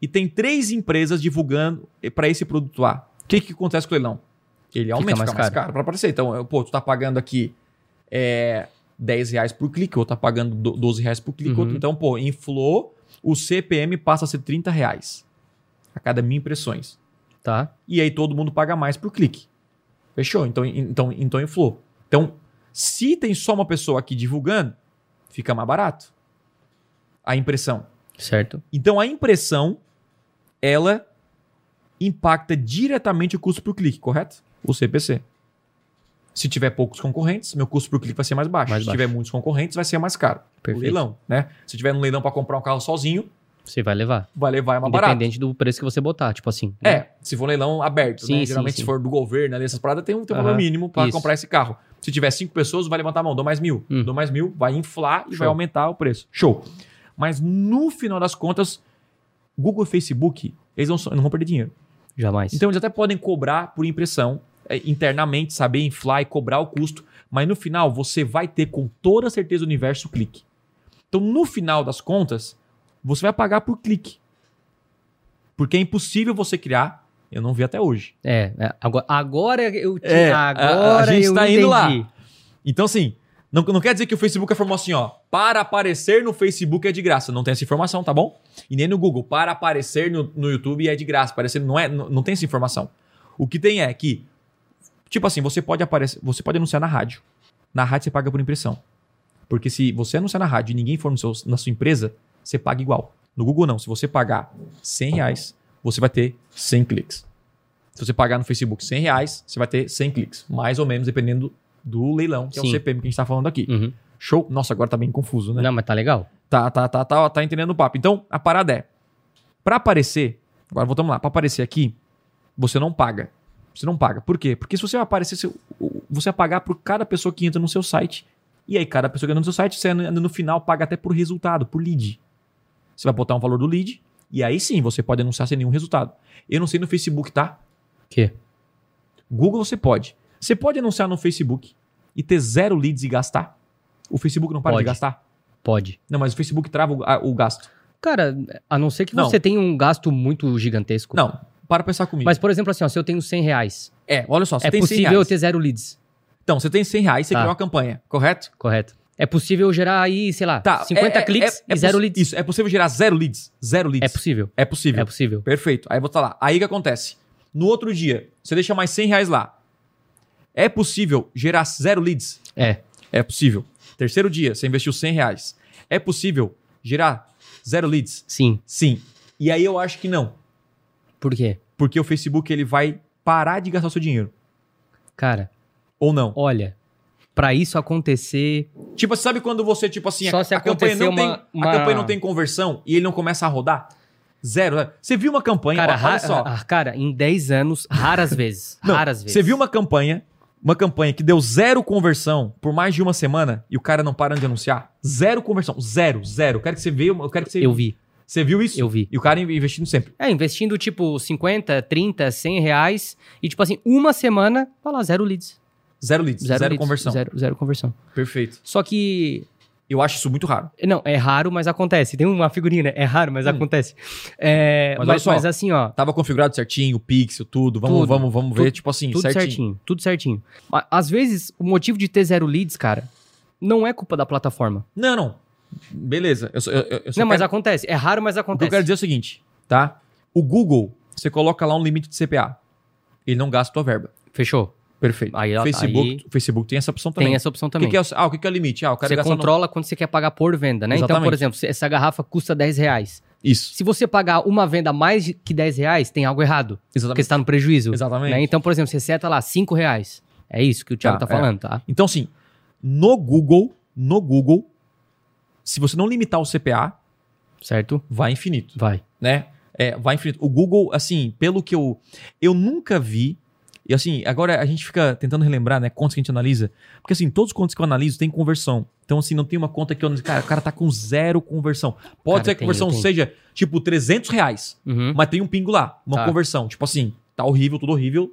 e tem três empresas divulgando para esse produto A, o que, que acontece com o leilão? Ele aumenta, mais fica mais caro. caro para aparecer. Então, pô, tu tá pagando aqui é, 10 reais por clique, ou tá pagando do- 12 reais por clique. Uhum. outro- Então, pô, inflou, o CPM passa a ser 30 reais a cada mil impressões. Tá? E aí todo mundo paga mais por clique. Fechou? Então, então, então inflou. Então, se tem só uma pessoa aqui divulgando, fica mais barato a impressão. Certo. Então, a impressão, ela impacta diretamente o custo por clique, correto? O CPC. Se tiver poucos concorrentes, meu custo por clique vai ser mais baixo. Mais Se baixo. tiver muitos concorrentes, vai ser mais caro. O Perfeito. leilão, né? Se tiver no leilão para comprar um carro sozinho, Você vai levar. vai levar é mais barato. Independente do preço que você botar, tipo assim. né? É, se for leilão aberto, Sim, né? sim, Geralmente, sim. se for do governo, ali, essas paradas, tem um, tem um valor mínimo para comprar esse carro. Se tiver cinco pessoas, vai levantar a mão, dou mais mil. Hum. Dou mais mil, vai inflar e Show. vai aumentar o preço. Show. Mas no final das contas, Google e Facebook, eles não, não vão perder dinheiro. Jamais. Então, eles até podem cobrar por impressão, é, internamente, saber inflar e cobrar o custo, mas no final, você vai ter com toda certeza do universo o clique. Então, no final das contas, você vai pagar por clique. Porque é impossível você criar. Eu não vi até hoje. É, é, agora, agora eu te, É, a- a agora gente eu tá indo lá. entendi. Então, assim, não, não quer dizer que o Facebook informou assim, ó. Para aparecer no Facebook é de graça. Não tem essa informação, tá bom? E nem no Google. Para aparecer no, no YouTube é de graça. Aparecer não, é, não, não tem essa informação. O que tem é que, tipo assim, você pode aparecer, você pode anunciar na rádio. Na rádio você paga por impressão. Porque se você anunciar na rádio e ninguém for seu- na sua empresa, você paga igual. No Google não. Se você pagar 100 reais, você vai ter 100 cliques. Se você pagar no Facebook 100 reais, você vai ter 100 cliques. Mais ou menos, dependendo do leilão, que é o Sim. CPM que a gente tá falando aqui. Uhum. Show? Nossa, agora tá bem confuso, né? Não, mas tá legal. Tá, tá, tá, tá, tá entendendo o papo. Então, a parada é, pra aparecer, agora voltamos lá, pra aparecer aqui, você não paga. Você não paga. Por quê? Porque se você aparecer, você- vai pagar por cada pessoa que entra no seu site. E aí, cada pessoa que entra no seu site, você no final paga até por resultado, por lead. Você vai botar um valor do lead, e aí sim você pode anunciar sem nenhum resultado. Eu não sei no Facebook, tá? Que? Google você pode. Você pode anunciar no Facebook e ter zero leads e gastar. O Facebook não para Pode. de gastar? Pode. Não, mas o Facebook trava o, a- o gasto. Cara, a não ser que Não. você tenha um gasto muito gigantesco. Não, para pensar comigo. Mas, por exemplo, assim, ó, se eu tenho 100 reais, é, olha só, você é tem 100 possível eu reais. ter zero leads, Então, você tem 100 reais, você Tá. criou uma campanha, correto? correto? É possível gerar aí, sei lá, Tá. 50 é- é- cliques é- é e zero leads. Isso, é possível gerar zero leads. Zero leads. É possível. É possível. É possível. Perfeito. Aí estar lá. Aí o que acontece? No outro dia, você deixa mais 100 reais lá. É possível gerar zero leads? É. É possível. Terceiro dia, você investiu 100 reais. É possível gerar zero leads? Sim. Sim. E aí eu acho que não. Por quê? Porque o Facebook ele vai parar de gastar o seu dinheiro. Cara, Ou não. olha, pra isso acontecer, Tipo, sabe quando você, tipo assim, Só a, se a campanha não acontecer tem, uma- uma- a campanha não tem conversão e ele não começa a rodar? Zero. né? Você viu uma campanha, cara, ó, olha só. ah, cara, em 10 anos, raras (laughs) vezes, Não, raras vezes. Você viu uma campanha, uma campanha que deu zero conversão por mais de uma semana e o cara não para de anunciar? Zero conversão. Zero, zero. Eu quero que você veja, eu quero que você Eu vi, Você viu isso? eu vi. E o cara investindo sempre. É, investindo tipo 50, 30, 100 reais e tipo assim, uma semana, tá lá, zero leads. Zero leads, zero, leads, conversão. Zero, zero conversão. Perfeito. Só que Eu acho isso muito raro. Não, é raro, mas acontece. Tem uma figurinha, né? É raro, mas Hum. acontece. É, Mas mas, olha só. mas assim, ó, Tava configurado certinho, o pixel, tudo. Vamos, Tudo. vamos, vamos ver, Tudo- tipo assim, tudo certinho. certinho. tudo certinho. A- Às vezes, o motivo de ter zero leads, cara, não é culpa da plataforma. Não, não. Beleza. Eu eu, eu Não, mas quero- acontece. É raro, mas O que eu acontece. quero dizer é o seguinte, tá? O Google, você coloca lá um limite de CPA. Ele não gasta tua verba. Fechou. Perfeito. Aí, ó, Facebook, aí- o Facebook tem essa opção também. Tem essa opção O que, também. que é o, ah, o que, que é o limite? Ah, Você gastar no- controla quando você quer pagar por venda, né? Então, Exatamente. por exemplo, essa garrafa custa 10 reais. Isso. Se você pagar uma venda mais que 10 reais, tem algo errado. Porque Exatamente. você está no prejuízo. Exatamente. né? Então, por exemplo, você seta lá 5 reais. É isso que o Thiago Tá, tá, falando, tá? Então, assim, no Google, no Google, se você não limitar o CPA, Certo? vai infinito, Vai. né? É, vai infinito. O Google, assim, pelo que eu... Eu nunca vi... E assim, agora a gente fica tentando relembrar, né? Contas que a gente analisa. Porque assim, todos os contas que eu analiso tem conversão. Então, assim, não tem uma conta que eu... Cara, o cara tá com zero conversão. Pode Cara, ser que a conversão tenho. seja, tipo, 300 reais. Uhum. Mas tem um pingo lá, uma Tá. conversão. Tipo assim, tá horrível, tudo horrível,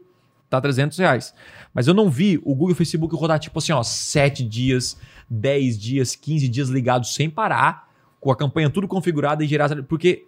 tá 300 reais. Mas eu não vi o Google e o Facebook rodar, tipo assim, ó, 7 dias, 10 dias, 15 dias ligados sem parar, com a campanha tudo configurada e gerar. Porque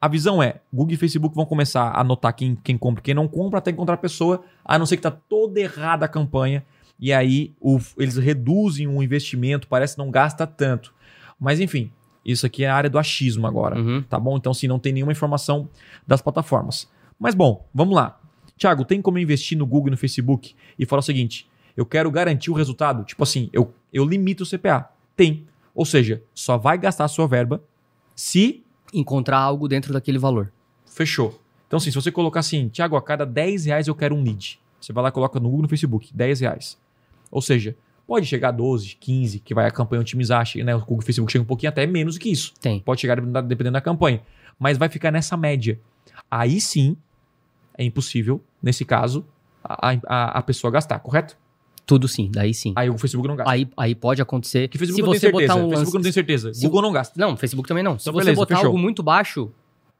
a visão é: Google e Facebook vão começar a anotar quem, quem compra e quem não compra até encontrar a pessoa, a não ser que tá toda errada a campanha. E aí o- eles reduzem o investimento, parece que não gasta tanto. Mas enfim, isso aqui é a área do achismo agora Uhum. tá bom? Então, assim, não tem nenhuma informação das plataformas. Mas, bom, vamos lá. Tiago, tem como eu investir no Google e no Facebook e falar o seguinte: eu quero garantir o resultado? Tipo assim, eu, eu limito o CPA. Tem. Ou seja, só vai gastar a sua verba se Encontrar algo dentro daquele valor. fechou. Então, assim, se você colocar assim, Tiago, a cada 10 reais eu quero um lead. Você vai lá e coloca no Google no Facebook, 10 reais. Ou seja, pode chegar a 12, 15, que vai a campanha otimizar, né? O Google Facebook chega um pouquinho até menos que isso. Tem. Pode chegar dependendo da- dependendo da campanha. Mas vai ficar nessa média. Aí sim, é impossível, nesse caso, a, a, a pessoa gastar, correto? Tudo sim, daí sim. Aí o Facebook não gasta. Aí, aí pode acontecer. que Facebook se não tem certeza. botar um Facebook lance... não tem certeza. Se- Google não gasta. Não, Facebook também não. Se Então, você beleza, botar fechou. algo muito baixo,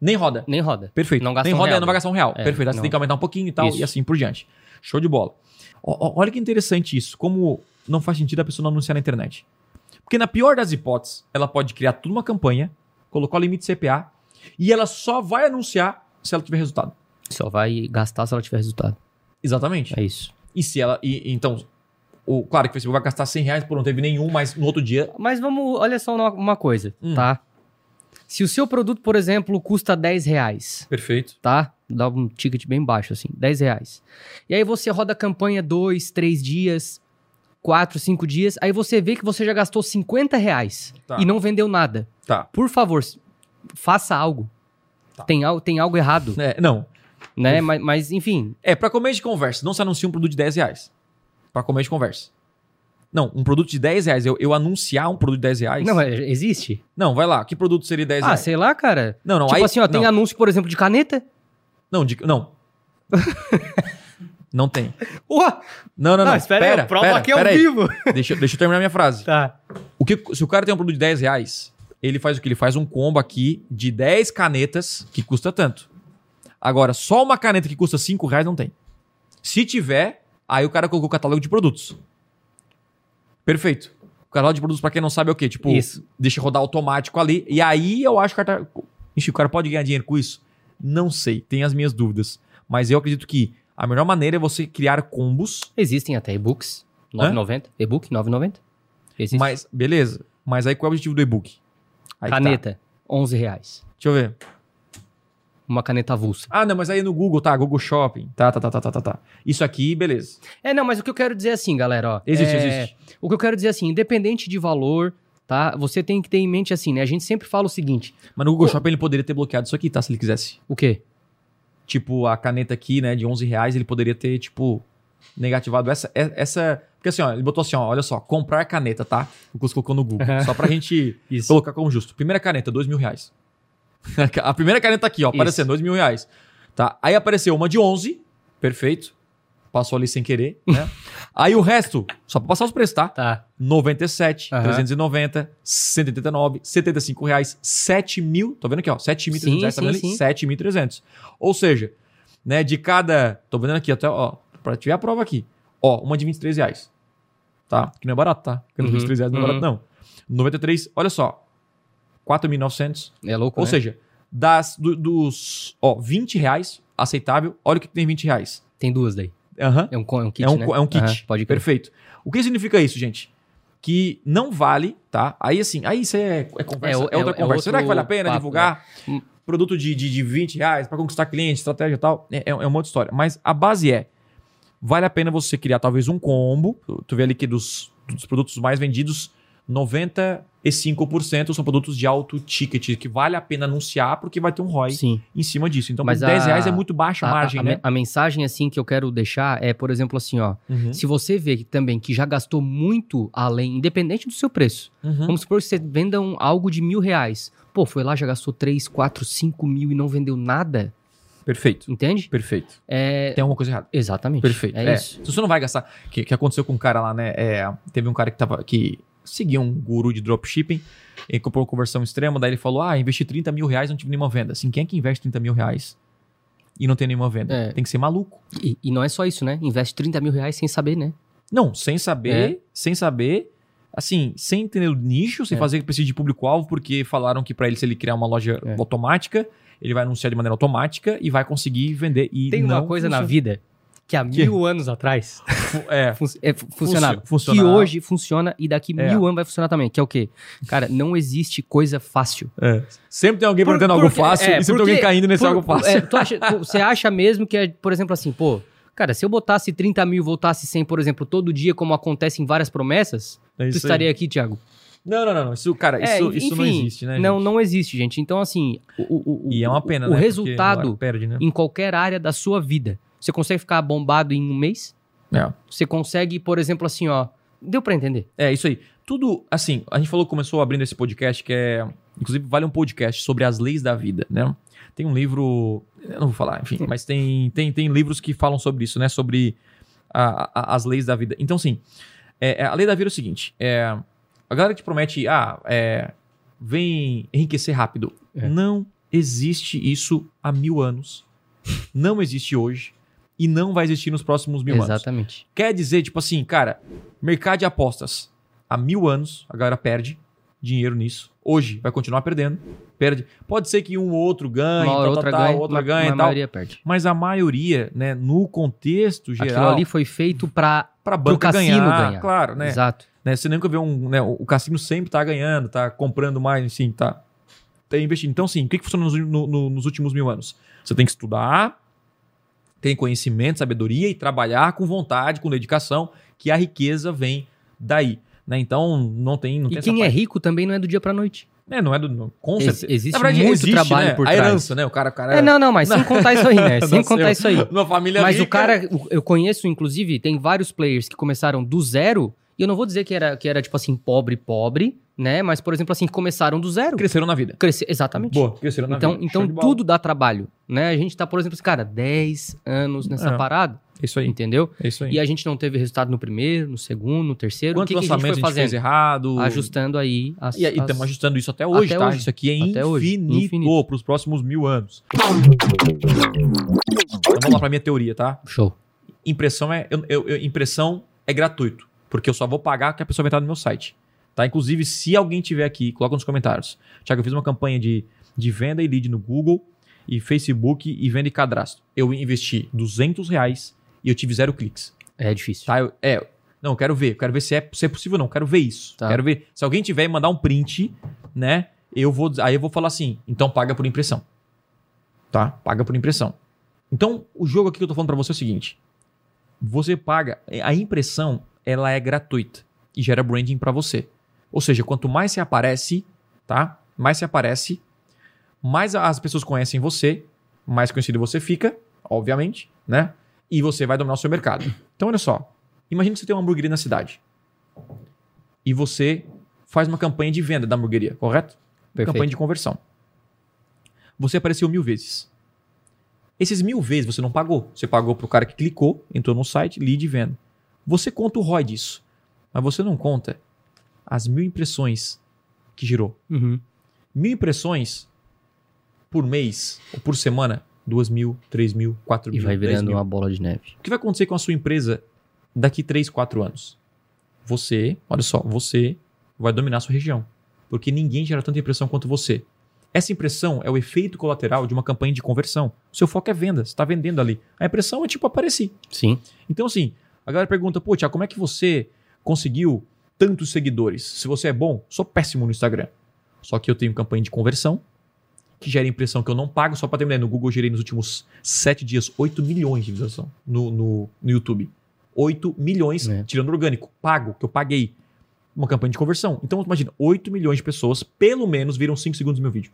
Nem roda. nem roda. Perfeito. Não gasta Nem um roda, real. não vai gastar um real. É, Perfeito. Aí você não. tem que aumentar um pouquinho e tal, Isso. e assim por diante. Show de bola. Ó, olha que interessante isso. Como não faz sentido a pessoa não anunciar na internet. Porque na pior das hipóteses, ela pode criar tudo uma campanha, colocar o limite CPA, e ela só vai anunciar se ela tiver resultado. Só vai gastar se ela tiver resultado. Exatamente. É isso. E se ela. E, então, o, claro que o Facebook vai gastar 100 reais por não teve nenhum, mas no outro dia. Mas vamos, olha só uma, uma coisa, Hum. tá? Se o seu produto, por exemplo, custa 10 reais, Perfeito. tá? Dá um ticket bem baixo, assim, 10 reais. E aí você roda a campanha 2, 3 dias, 4, 5 dias, aí você vê que você já gastou 50 reais Tá. e não vendeu nada. Tá. Por favor, faça algo. Tá. Tem, algo, tem algo errado, É, não. né? Mas, mas, enfim, É, pra comer de conversa, não se anuncia um produto de 10 reais. Pra comer de conversa. Não, um produto de 10 reais, eu, eu anunciar um produto de 10 reais. não, é- existe? Não, vai lá. Que produto seria 10 Ah, reais? sei lá, cara. Não, não. tipo aí, assim, ó, tem não, anúncio, por exemplo, de caneta. não, de- não. (laughs) não tem. Ué, Não, não, não. espera aí, pera, eu provo pera, aqui ao pera aí. vivo. Deixa, deixa eu terminar minha frase. Tá. O que, se o cara tem um produto de 10 reais, ele faz o que? Ele faz um combo aqui de 10 canetas que custa tanto. Agora, só uma caneta que custa 5 reais não tem. Se tiver, aí o cara colocou o catálogo de produtos. Perfeito. O catálogo de produtos, pra quem não sabe, é o quê? Tipo, Isso. deixa rodar automático ali. E aí eu acho que o cara. tá- Ixi, o cara pode ganhar dinheiro com isso? Não sei, tem as minhas dúvidas. Mas eu acredito que a melhor maneira é você criar combos. Existem até e-books. 9,90. E-book, 9,90. Existe. Mas, beleza. Mas aí qual é o objetivo do e-book? Aí tá. caneta, 11 reais. Deixa eu ver. Uma caneta avulsa. Ah, não, mas aí no Google, tá? Google Shopping. Tá, tá, tá, tá, tá, tá, tá. Isso aqui, beleza. É, não, mas o que eu quero dizer assim, galera, ó. Existe, é, existe. O que eu quero dizer assim, independente de valor, tá? Você tem que ter em mente assim, né? A gente sempre fala o seguinte: Mas no Google Shopping ele poderia ter bloqueado isso aqui, tá? Se ele quisesse. o quê? Tipo, a caneta aqui, né, de 11 reais, ele poderia ter, tipo, negativado essa. é- essa porque assim, ó, ele botou assim, ó, olha só, comprar caneta, tá? O você colocou no Google. (laughs) Só pra gente colocar como justo. Primeira caneta, dois mil reais. (laughs) a primeira caneta aqui, ó, Isso. aparecendo, dois mil reais. Tá? Aí apareceu uma de 11, perfeito. Passou ali sem querer, (laughs) né? Aí o resto, só pra passar os preços, tá? Tá. 97, Aham. 390, 189, 75 reais, 7 mil. Tô vendo aqui, ó. 7.300 Sim, reais, tá sim, vendo ali? sim. 7.300. Ou seja, né, de cada. Tô vendo aqui até, ó, pra tiver a prova aqui. Ó, uma de 23 reais. Tá? Que não é barato, tá? Porque Uhum, 23 reais não é uhum. barato, não. 93, olha só. 4.900. É louco, Ou né? seja, das, do- dos ó, 20 reais, aceitável, olha o que tem 20 reais. Tem duas daí. Aham. É um, é um kit, É um, né? é um kit. Aham, pode crer. Perfeito. O que significa isso, gente? Que não vale, tá? Aí assim, aí isso é, é conversa, É é, é outra é conversa. Será que vale a pena papo, divulgar né? produto de, de, de 20 reais para conquistar cliente, estratégia e tal? É, é uma outra história. Mas a base é, vale a pena você criar talvez um combo. Tu vê ali que dos, dos produtos mais vendidos, 95% são produtos de alto ticket, que vale a pena anunciar porque vai ter um ROI Sim. em cima disso. Então, Mas por 10 a- reais é muito baixa a, margem, a- né? a mensagem, assim, que eu quero deixar é, por exemplo, assim, ó. Uhum. Se você vê que, também que já gastou muito além, independente do seu preço, Uhum. vamos supor que você venda um- algo de mil reais. Pô, foi lá, já gastou 3, 4, 5 mil e não vendeu nada, Perfeito. entende? Perfeito. É, Tem alguma coisa errada. exatamente. Perfeito. É, isso. Se você não vai gastar. O que, que aconteceu com um cara lá, né? É, teve um cara que tava. que seguia um guru de dropshipping, ele comprou uma conversão extrema, daí ele falou: Ah, investi 30 mil reais e não tive nenhuma venda. Assim, quem é que investe 30 mil reais e não tem nenhuma venda? É. Tem que ser maluco. E, e não é só isso, né? Investe 30 mil reais sem saber, né? Não, sem saber, É. sem saber. Assim, sem entender o nicho, sem É. fazer que precise de público-alvo, porque falaram que pra ele, se ele criar uma loja É. automática, ele vai anunciar de maneira automática e vai conseguir vender. E Tem uma coisa na funciona. vida que há Que? mil anos atrás É. (laughs) fun- é, fu- funcionava. Funcio- Que funcionava. hoje funciona e daqui É. mil anos vai funcionar também. Que é o quê? Cara, não existe coisa fácil. É. Sempre tem alguém Por- perguntando algo porque- fácil é, e sempre tem porque- alguém caindo nesse Por- algo fácil. é, acha- você acha mesmo que, é, por exemplo, assim, pô, cara, se eu botasse 30 mil e voltasse 100, por exemplo, todo dia, como acontece em várias promessas, É tu isso aí. estaria aqui, Thiago? Não, não, não, não. Isso, cara, É, isso, isso não enfim, existe, né? Não, gente? não existe, gente. Então, assim, o, o- o- E é uma pena, o né? Porque resultado perde, né? em qualquer área da sua vida. Você consegue ficar bombado em um mês? É. Você consegue, por exemplo, assim, ó. Deu pra entender? É, isso aí. Tudo, assim, a gente falou, começou abrindo esse podcast, que é. Inclusive, vale um podcast sobre as leis da vida, né? Tem um livro. Eu não vou falar, enfim, mas tem, tem, tem livros que falam sobre isso, né? Sobre a- a- as leis da vida. Então, assim, é, é, a lei da vida é o seguinte: é, a galera te promete, ah, é, vem enriquecer rápido. É. Não existe isso há mil anos. Não existe hoje. E não vai existir nos próximos mil anos. Exatamente. Quer dizer, tipo assim, cara, mercado de apostas. Há mil anos a galera perde dinheiro nisso. Hoje vai continuar perdendo. Perde. Pode ser que um ou outro ganhe, Uma tal, outra tal, ganha, outra ganha a e tal. maioria perde. Mas a maioria, né, no contexto Aquilo geral, ali foi feito pra. pra banca ganhar, ganhar. claro, né? Exato. né? Você nunca vê um, né, o cassino sempre tá ganhando, tá comprando mais, assim, tá, tá investindo. Então, sim, o que, que funciona nos, no- no- nos últimos mil anos? Você tem que estudar, tem conhecimento, sabedoria e trabalhar com vontade, com dedicação, que a riqueza vem daí. Né? Então, não tem. Não E tem quem é parte. rico também não é do dia pra noite. É, não é do. não- Com certeza. existe verdade, muito existe, trabalho né? por A trás. herança, né? O cara, o cara É, não, não, mas (laughs) sem contar isso aí, né? (laughs) Sem contar isso aí. Numa família Mas o rica. cara, o- eu conheço, inclusive, tem vários players que começaram do zero, e eu não vou dizer que era, que era tipo assim, pobre, pobre, né? Mas, por exemplo, assim, começaram do zero. Cresceram na vida. Crescer, exatamente. Boa, cresceram na Então, vida. então tudo dá trabalho, né? A gente tá, por exemplo, assim, cara, 10 anos nessa É. parada, É isso aí. entendeu? É isso aí. E a gente não teve resultado no primeiro, no segundo, no terceiro. Quantos o que, que a gente foi a gente, fez fazendo? errado? Ajustando aí as... E as- estamos ajustando isso até hoje, Até tá? hoje. Isso aqui é infinito, Infinito. para os próximos mil anos. Então vamos lá para minha teoria, tá? Show. Impressão é, eu- eu- impressão é gratuito, porque eu só vou pagar que a pessoa vai entrar no meu site. Tá? Inclusive, se alguém tiver aqui, coloca nos comentários. Tiago, eu fiz uma campanha de, de venda e lead no Google e Facebook e venda e cadastro. Eu investi 200 reais e eu tive zero cliques. É difícil. Tá? Eu- é, não, eu quero ver. eu Quero ver se é, se é possível ou não. eu Quero ver isso. Tá. Quero ver. Se alguém tiver e mandar um print, né? Eu vou, aí eu vou falar assim, então paga por impressão. Tá? Paga por impressão. Então, o jogo aqui que eu tô falando pra você é o seguinte. Você paga, a impressão, ela é gratuita e gera branding pra você. Ou seja, quanto mais você aparece, tá? Mais você aparece, mais as pessoas conhecem você, mais conhecido você fica, obviamente, né? E você vai dominar o seu mercado. Então, olha só. Imagina que você tem uma hamburgueria na cidade. E você faz uma campanha de venda da hamburgueria, correto? Perfeito. Campanha de conversão. Você apareceu mil vezes. Esses mil vezes você não pagou. Você pagou pro cara que clicou, entrou no site, lead e venda. Você conta o ROI disso. Mas você não conta as mil impressões que gerou. Uhum. Mil impressões por mês ou por semana, duas mil, três mil, quatro E mil, vai dez virando mil. uma bola de neve. O que vai acontecer com a sua empresa daqui 3, 4 anos? Você, olha só, você vai dominar a sua região. Porque ninguém gera tanta impressão quanto você. Essa impressão é o efeito colateral de uma campanha de conversão. O seu foco é venda, você está vendendo ali. A impressão é tipo aparecer. Sim. Então, assim, a galera pergunta, pô, Tiago, como é que você conseguiu tantos seguidores? Se você é bom, sou péssimo no Instagram. Só que eu tenho campanha de conversão, que gera impressão que eu não pago. Só para terminar, no Google eu gerei nos últimos sete dias 8 milhões de visualização no, no, no YouTube. 8 milhões, É. tirando orgânico, pago, que eu paguei. Uma campanha de conversão. Então, imagina, 8 milhões de pessoas, pelo menos, viram 5 segundos do meu vídeo.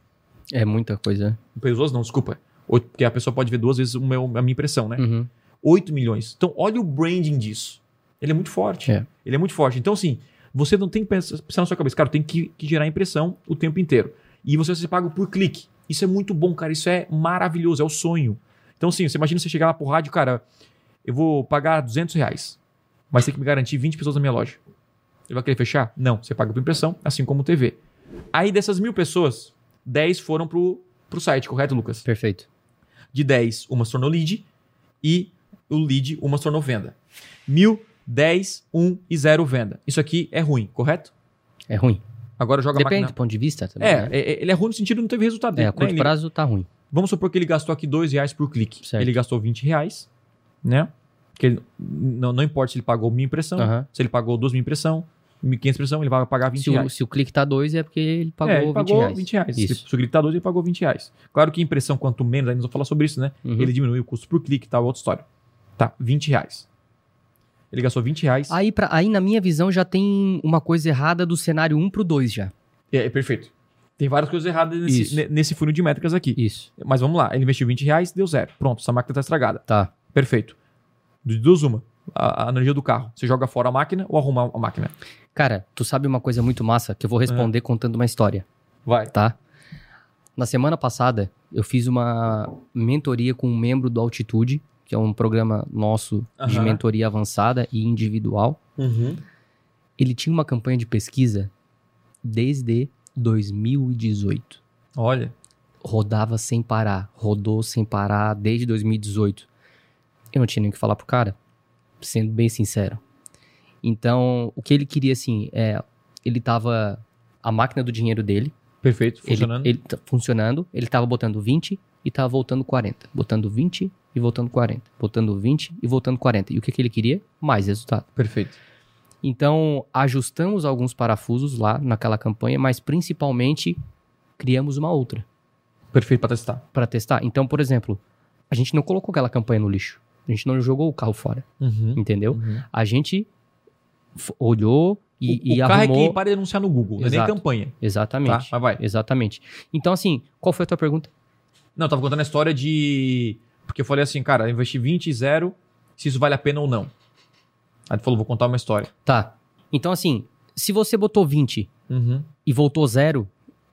É muita coisa. Pessoas não, desculpa. Porque a pessoa pode ver duas vezes meu, a minha impressão, né? Uhum. 8 milhões. Então, olha o branding disso. Ele é muito forte. É. Ele é muito forte. Então, assim, você não tem que pensar, na sua cabeça, cara, tem que, que gerar impressão o tempo inteiro. E você vai ser pago por clique. Isso é muito bom, cara. Isso é maravilhoso, é o sonho. Então, assim, você imagina você chegar lá pro rádio, cara, eu vou pagar 200 reais, mas tem que me garantir 20 pessoas na minha loja. Ele vai querer fechar? Não, você paga por impressão, assim como TV. Aí dessas mil pessoas, 10 foram pro, pro site, correto, Lucas? Perfeito. De 10, uma se tornou lead e o lead, uma se tornou venda. Mil, 10, 1 e 0 venda. Isso aqui é ruim, correto? É ruim. Agora joga Depende máquina. do ponto de vista também. É, né? é, ele é ruim no sentido de não teve resultado. É, né? a curto Ele- prazo tá ruim. Vamos supor que ele gastou aqui 2 reais por clique. Certo. Ele gastou 20 reais, né? Que ele, não, não importa se ele pagou minha impressão, Aham. se ele pagou duas mil impressão, 1.500 impressão, ele vai pagar 20 Se o, reais. se o clique tá 2 é porque ele pagou, é, ele 20 pagou reais. 20 reais. Isso. Se, se o clique tá 2, ele pagou 20 reais. Claro que impressão, quanto menos, aí nós vamos falar sobre isso, né? Uhum. Ele diminui o custo por clique e tal, outra história. Tá, 20 reais. Ele gastou 20 reais. Aí, pra, aí, na minha visão, já tem uma coisa errada do cenário 1 pro 2 já. É, é perfeito. Tem várias coisas erradas nesse, nesse funil de métricas aqui. Isso. Mas vamos lá, ele investiu 20 reais, deu zero. Pronto, essa máquina tá estragada. Tá. Perfeito. De duas uma. A, a energia do carro. Você joga fora a máquina ou arruma a máquina? Cara, tu sabe uma coisa muito massa que eu vou responder contando uma história, Vai. tá? Na semana passada, eu fiz uma mentoria com um membro do Altitude, que é um programa nosso de Aham. mentoria avançada e individual. Uhum. Ele tinha uma campanha de pesquisa desde 2018. Olha. rodava sem parar, rodou sem parar desde 2018. Eu não tinha nem o que falar pro cara, sendo bem sincero. Então, o que ele queria, assim, é. Ele tava. A máquina do dinheiro dele. Perfeito. ele- Funcionando. Ele, tá funcionando. Ele tava botando 20 e tava voltando 40. Botando 20 e voltando 40. Botando 20 e voltando 40. E o que, que ele queria? Mais resultado. Perfeito. Então, ajustamos alguns parafusos lá naquela campanha, mas principalmente criamos uma outra. Perfeito pra testar. para testar. Então, por exemplo, a gente não colocou aquela campanha no lixo. A gente não jogou o carro fora, Uhum. entendeu? Uhum. A gente olhou e, o, e o carro arrumou. é quem para de anunciar no Google, não é nem Exato. campanha. Exatamente. Tá? Mas vai. Exatamente. Então, assim, qual foi a tua pergunta? Não, eu tava contando a história de. Porque eu falei assim, cara, eu investi 20 e zero, se isso vale a pena ou não. Aí tu falou, vou contar uma história. Tá. Então, assim, se você botou 20 Uhum. e voltou zero,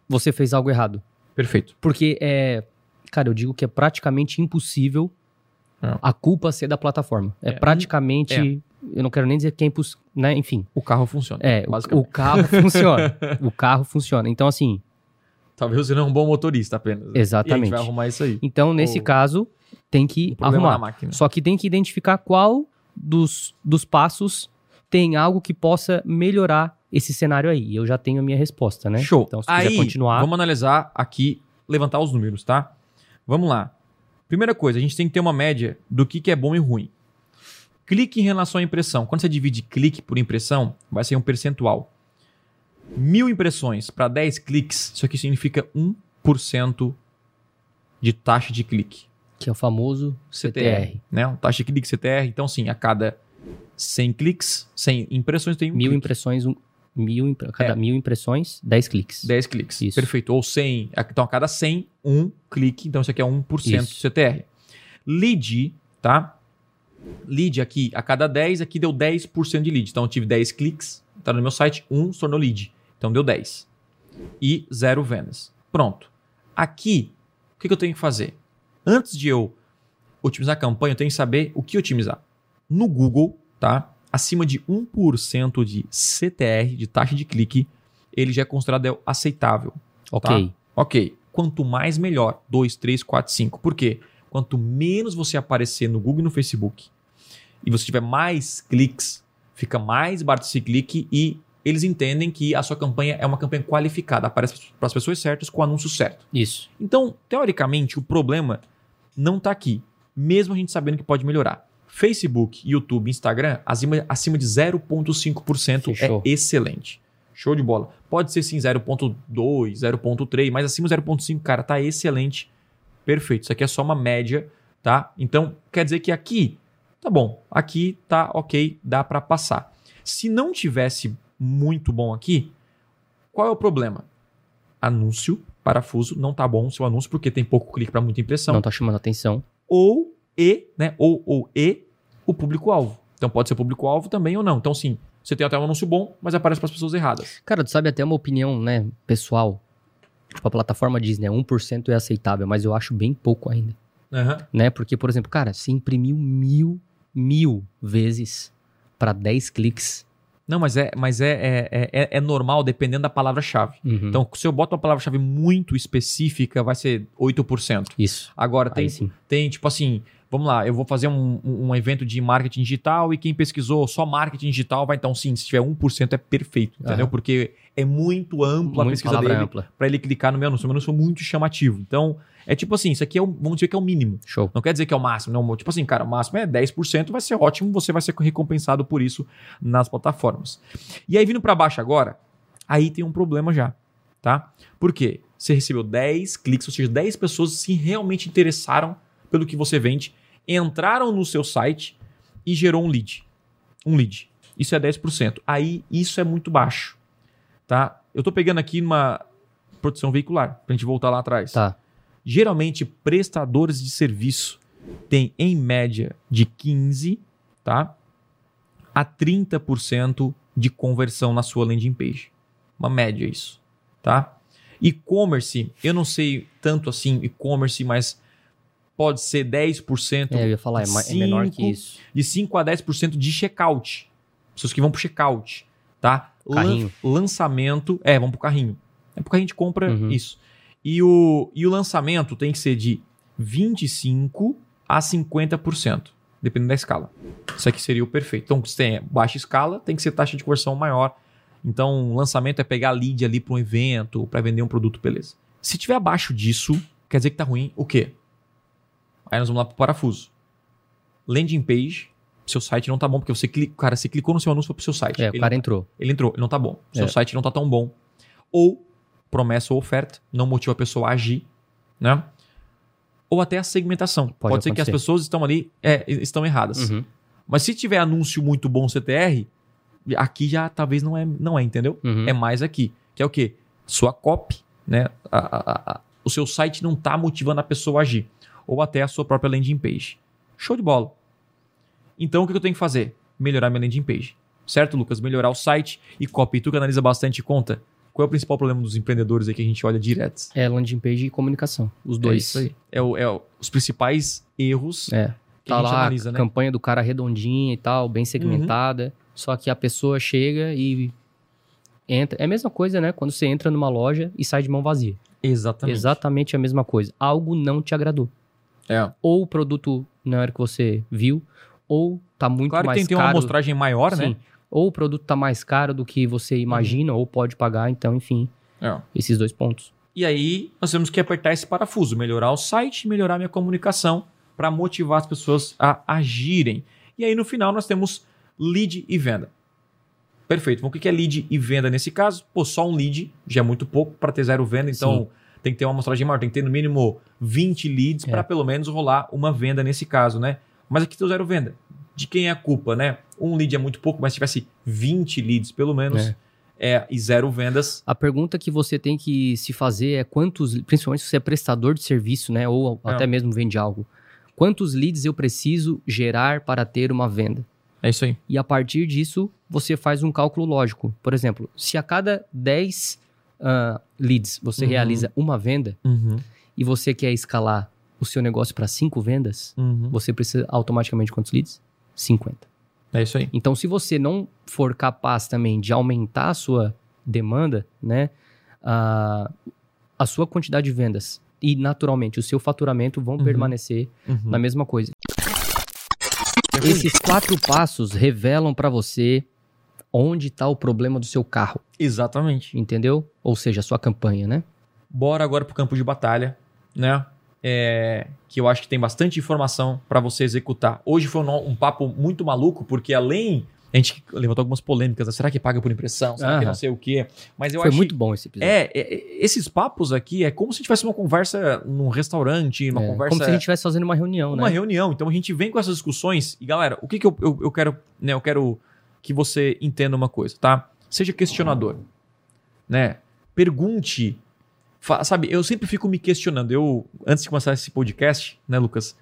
você fez algo errado. Perfeito. Porque é. Cara, eu digo que é praticamente impossível É. a culpa ser da plataforma. É, É, praticamente. é. Eu não quero nem dizer que é impossível. Né? Enfim. O carro funciona. É, o, o carro funciona. (laughs) o carro funciona. Então, assim, Talvez você não é um bom motorista apenas. né? E a Exatamente. gente vai arrumar isso aí. então nesse O- caso, tem que na arrumar. máquina. Só que tem que identificar qual dos, dos passos tem algo que possa melhorar esse cenário aí. Eu já tenho a minha resposta, né? Show. Então, se Aí, quiser continuar. vamos analisar aqui, levantar os números, tá? Vamos lá. Primeira coisa, a gente tem que ter uma média do que, que é bom e ruim. Clique em relação à impressão. Quando você divide clique por impressão, vai ser um percentual. Mil impressões para 10 cliques, isso aqui significa 1% de taxa de clique. Que é o famoso CTR. Né? Taxa de clique CTR. Então, sim, a cada 100 cliques, 100 impressões tem um Mil clique. impressões, um, mil, cada É. mil impressões, 10 cliques. 10 cliques. Isso. Perfeito. Ou 100. Então, a cada 100, um clique. Então, isso aqui é 1% Isso. CTR. Lead, tá? Lead aqui, a cada 10, aqui deu 10% de lead. Então, eu tive 10 cliques, tá no meu site, 1 se tornou lead. Então, deu 10. E zero vendas. Pronto. Aqui, o que, que eu tenho que fazer? Antes de eu otimizar a campanha, eu tenho que saber o que otimizar. No Google, tá? Acima de 1% de CTR, de taxa de clique, ele já é considerado aceitável. ok. Ok. Quanto mais, melhor. 2, 3, 4, 5. Por quê? Quanto menos você aparecer no Google e no Facebook e você tiver mais cliques, fica mais barato esse clique e eles entendem que a sua campanha é uma campanha qualificada, aparece para as pessoas certas com o anúncio certo. Isso. Então, teoricamente, o problema não está aqui, mesmo a gente sabendo que pode melhorar. Facebook, YouTube, Instagram, acima, acima de 0,5% Fechou. é excelente. Show de bola. Pode ser sim 0,2, 0,3, mas acima de 0,5, cara, tá excelente. Perfeito. Isso aqui é só uma média, tá? Então, quer dizer que aqui, tá bom. Aqui tá ok, dá para passar. Se não tivesse muito bom aqui, qual é o problema? Anúncio, parafuso, não tá bom o seu anúncio porque tem pouco clique para muita impressão Não tá chamando atenção. ou e, né? Ou, ou e o público-alvo. Então pode ser público-alvo também ou não. Então, sim, você tem até um anúncio bom, mas aparece para as pessoas erradas. Cara, tu sabe até uma opinião, né, pessoal. Tipo, a plataforma diz, né, 1% é aceitável, mas eu acho bem pouco ainda. Né? Porque, por exemplo, cara, você imprimiu mil, mil vezes para 10 cliques. Não, mas é, mas é, é, é, é normal dependendo da palavra-chave. Uhum. Então, se eu boto uma palavra-chave muito específica, vai ser 8%. Isso. Agora, tem, tem tipo assim, vamos lá, eu vou fazer um, um evento de marketing digital e quem pesquisou só marketing digital vai então sim, se tiver 1% é perfeito, entendeu? Aham. Porque é muito ampla a Muito pesquisa palavra dele ampla. para ele clicar no meu anúncio. Meu anúncio foi muito chamativo. Então, é tipo assim, isso aqui é o, vamos dizer que é o mínimo. Show. Não quer dizer que é o máximo, não. Tipo assim, cara, o máximo é 10%, vai ser ótimo, você vai ser recompensado por isso nas plataformas. E aí, vindo para baixo agora, aí tem um problema já, tá? Por quê? Você recebeu 10 cliques, ou seja, 10 pessoas se realmente interessaram pelo que você vende, entraram no seu site e gerou um lead. Um lead. Isso é 10%. Aí, isso é muito baixo, tá? Eu tô pegando aqui numa produção veicular, pra gente voltar lá atrás Tá. geralmente prestadores de serviço têm em média de 15, tá? A 30% de conversão na sua landing page. Uma média isso, tá? E-commerce, eu não sei tanto assim e-commerce, mas pode ser 10%, É, eu ia falar, é, ma- é menor que isso. de 5 a 10% de checkout. Pessoas que vão pro checkout, tá? Lan- Carrinho. lançamento, é, vão pro carrinho. É porque a gente compra Uhum. isso. E o, e o lançamento tem que ser de 25 a 50%, dependendo da escala. Isso aqui seria o perfeito. Então, se tem baixa escala, tem que ser taxa de conversão maior. Então, lançamento é pegar lead ali para um evento, para vender um produto, beleza. Se tiver abaixo disso, quer dizer que tá ruim o quê? Aí nós vamos lá pro parafuso. Landing page, seu site não tá bom, porque você clica, cara, você clicou no seu anúncio foi pro seu site. É, Ele o cara não- entrou. ele entrou, ele não tá bom. Seu É. site não tá tão bom. Ou promessa ou oferta, não motiva a pessoa a agir, né? Ou até a segmentação. Pode, ser que as pessoas estão ali, é, estão erradas. Uhum. Mas se tiver anúncio muito bom CTR, aqui já talvez não é, não é, entendeu? Uhum. É mais aqui, que é o quê? Sua copy, né? A- a- a- o seu site não tá motivando a pessoa a agir. Ou até a sua própria landing page. Show de bola. Então o que eu tenho que fazer? Melhorar minha landing page. Certo, Lucas? Melhorar o site e copy. Tu que analisa bastante conta. Qual é o principal problema dos empreendedores aí que a gente olha direto? É landing page e comunicação. Os É dois. isso aí. É, o- é o- os principais erros É. que Tá a gente lá analisa, a né? campanha do cara redondinha e tal, bem segmentada. Só que a pessoa chega e entra. É a mesma coisa, né? Quando você entra numa loja e sai de mão vazia. Exatamente. Exatamente a mesma coisa. Algo não te agradou. É. Ou o produto não era o que você viu, ou tá muito Claro que mais tem que ter uma caro. amostragem maior, Sim. né? Ou o produto tá mais caro do que você imagina, ou pode pagar, então, enfim, É. esses dois pontos. E aí nós temos que apertar esse parafuso, melhorar o site, melhorar minha comunicação para motivar as pessoas a agirem. E aí no final nós temos lead e venda. Perfeito. Então, o que é lead e venda nesse caso? Pô, só um lead já é muito pouco para ter zero venda, então tem que ter uma amostragem maior, tem que ter no mínimo 20 leads É. para pelo menos rolar uma venda nesse caso, né? Mas aqui tem zero venda. De quem é a culpa, né? Um lead é muito pouco, mas se tivesse 20 leads pelo menos, É. é, e zero vendas, A pergunta que você tem que se fazer é quantos, principalmente se você é prestador de serviço, né, ou É. até mesmo vende algo, quantos leads eu preciso gerar para ter uma venda? é isso aí. E a partir disso, você faz um cálculo lógico. Por exemplo, se a cada 10 ah, leads você Uhum. realiza uma venda Uhum. e você quer escalar o seu negócio para 5 vendas, Uhum. você precisa automaticamente de quantos leads? 50. É isso aí. Então, se você não for capaz também de aumentar a sua demanda, né, a, a sua quantidade de vendas e, naturalmente, o seu faturamento vão Uhum. permanecer Uhum. na mesma coisa. Esses quatro passos revelam para você onde está o problema do seu carro, Exatamente. entendeu? Ou seja, a sua campanha, né? Bora agora pro campo de batalha, né? É, que eu acho que tem bastante informação para você executar. Hoje foi um, um papo muito maluco, porque além. A gente levantou algumas polêmicas. né? Será que paga por impressão? Será que não sei o quê? Mas eu Foi acho muito bom esse episódio. É, é, é, esses papos aqui é como se tivesse uma conversa num restaurante, uma É, conversa. Como se a gente estivesse fazendo uma reunião, uma né? reunião. Então a gente vem com essas discussões e, galera, o que, que eu, eu, eu quero. Né, eu quero que você entenda uma coisa, tá? Seja questionador. Né? Pergunte. Sabe, eu sempre fico me questionando. Eu, antes de começar esse podcast, né, Lucas?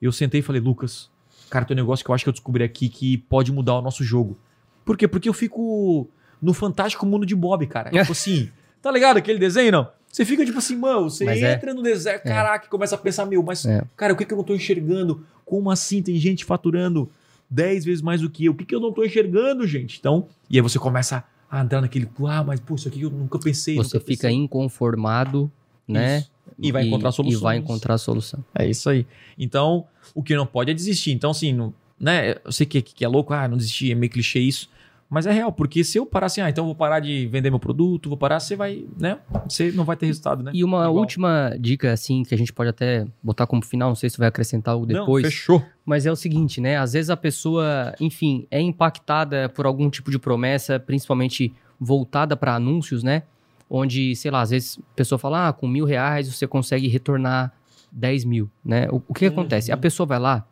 Eu sentei e falei, Lucas, cara, tem um negócio que eu acho que eu descobri aqui que pode mudar o nosso jogo. Por quê? Porque eu fico no fantástico mundo de Bob, cara. (laughs) tipo assim, tá ligado aquele desenho, não? Você fica tipo assim, mano, você Mas é. entra no deserto, caraca, e começa a pensar, meu, mas, É. cara, o que, que eu não tô enxergando? Como assim tem gente faturando 10 vezes mais do que eu? O que, que eu não tô enxergando, gente? Então, e aí você começa a andar naquele, ah, mas pô, isso aqui eu nunca pensei. Você nunca fica pensei. inconformado, né? Isso. E vai encontrar E soluções. vai encontrar a solução. É isso aí. Então, o que não pode é desistir. Então, assim, não- né? Eu sei que, que é louco, ah, não desistir, é meio clichê isso. Mas é real, porque se eu parar assim, ah, então eu vou parar de vender meu produto, vou parar, você vai, né? Você não vai ter resultado, né? E uma Igual. última dica, assim, que a gente pode até botar como final, não sei se vai acrescentar algo Não, depois. fechou. Mas é o seguinte, né? Às vezes a pessoa, enfim, é impactada por algum tipo de promessa, principalmente voltada para anúncios, né? Onde, sei lá, às vezes a pessoa fala, ah, com mil reais você consegue retornar 10 mil, né? O, o que Uhum. acontece? A pessoa vai lá,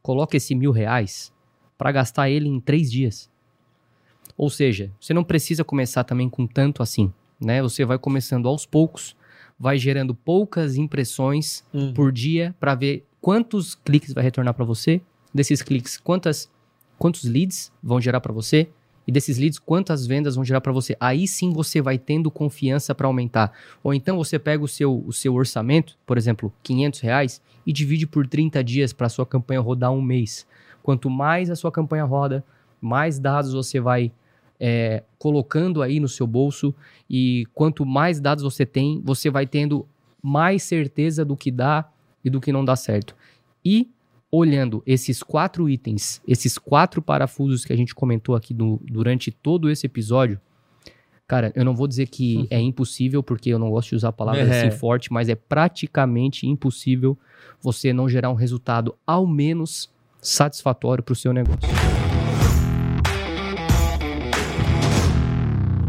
coloca esse mil reais para gastar ele em três dias. Ou seja, você não precisa começar também com tanto assim, né? Você vai começando aos poucos, vai gerando poucas impressões Uhum. por dia para ver quantos cliques vai retornar para você, desses cliques, quantas quantos leads vão gerar para você e desses leads quantas vendas vão gerar para você. Aí sim você vai tendo confiança para aumentar. Ou então você pega o seu, o seu orçamento, por exemplo, 500 reais e divide por 30 dias para sua campanha rodar um mês. Quanto mais a sua campanha roda, mais dados você vai é, colocando aí no seu bolso e quanto mais dados você tem, você vai tendo mais certeza do que dá e do que não dá certo. E olhando esses quatro itens, esses quatro parafusos que a gente comentou aqui no- durante todo esse episódio, cara, eu não vou dizer que é impossível, porque eu não gosto de usar palavras É. assim forte, mas é praticamente impossível você não gerar um resultado ao menos satisfatório para o seu negócio.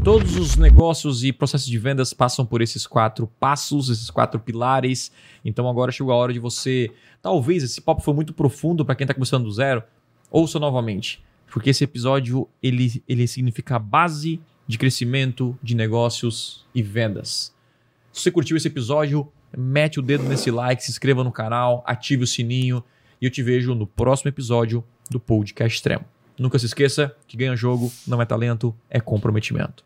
Todos os negócios e processos de vendas passam por esses quatro passos, esses quatro pilares. Então agora chegou a hora de você. Talvez esse papo foi muito profundo para quem está começando do zero. Ouça novamente, porque esse episódio ele, ele significa a base de crescimento de negócios e vendas. Se você curtiu esse episódio, mete o dedo nesse like, se inscreva no canal, ative o sininho e eu te vejo no próximo episódio do Podcast Extremo. Nunca se esqueça que ganha jogo não é talento, é comprometimento.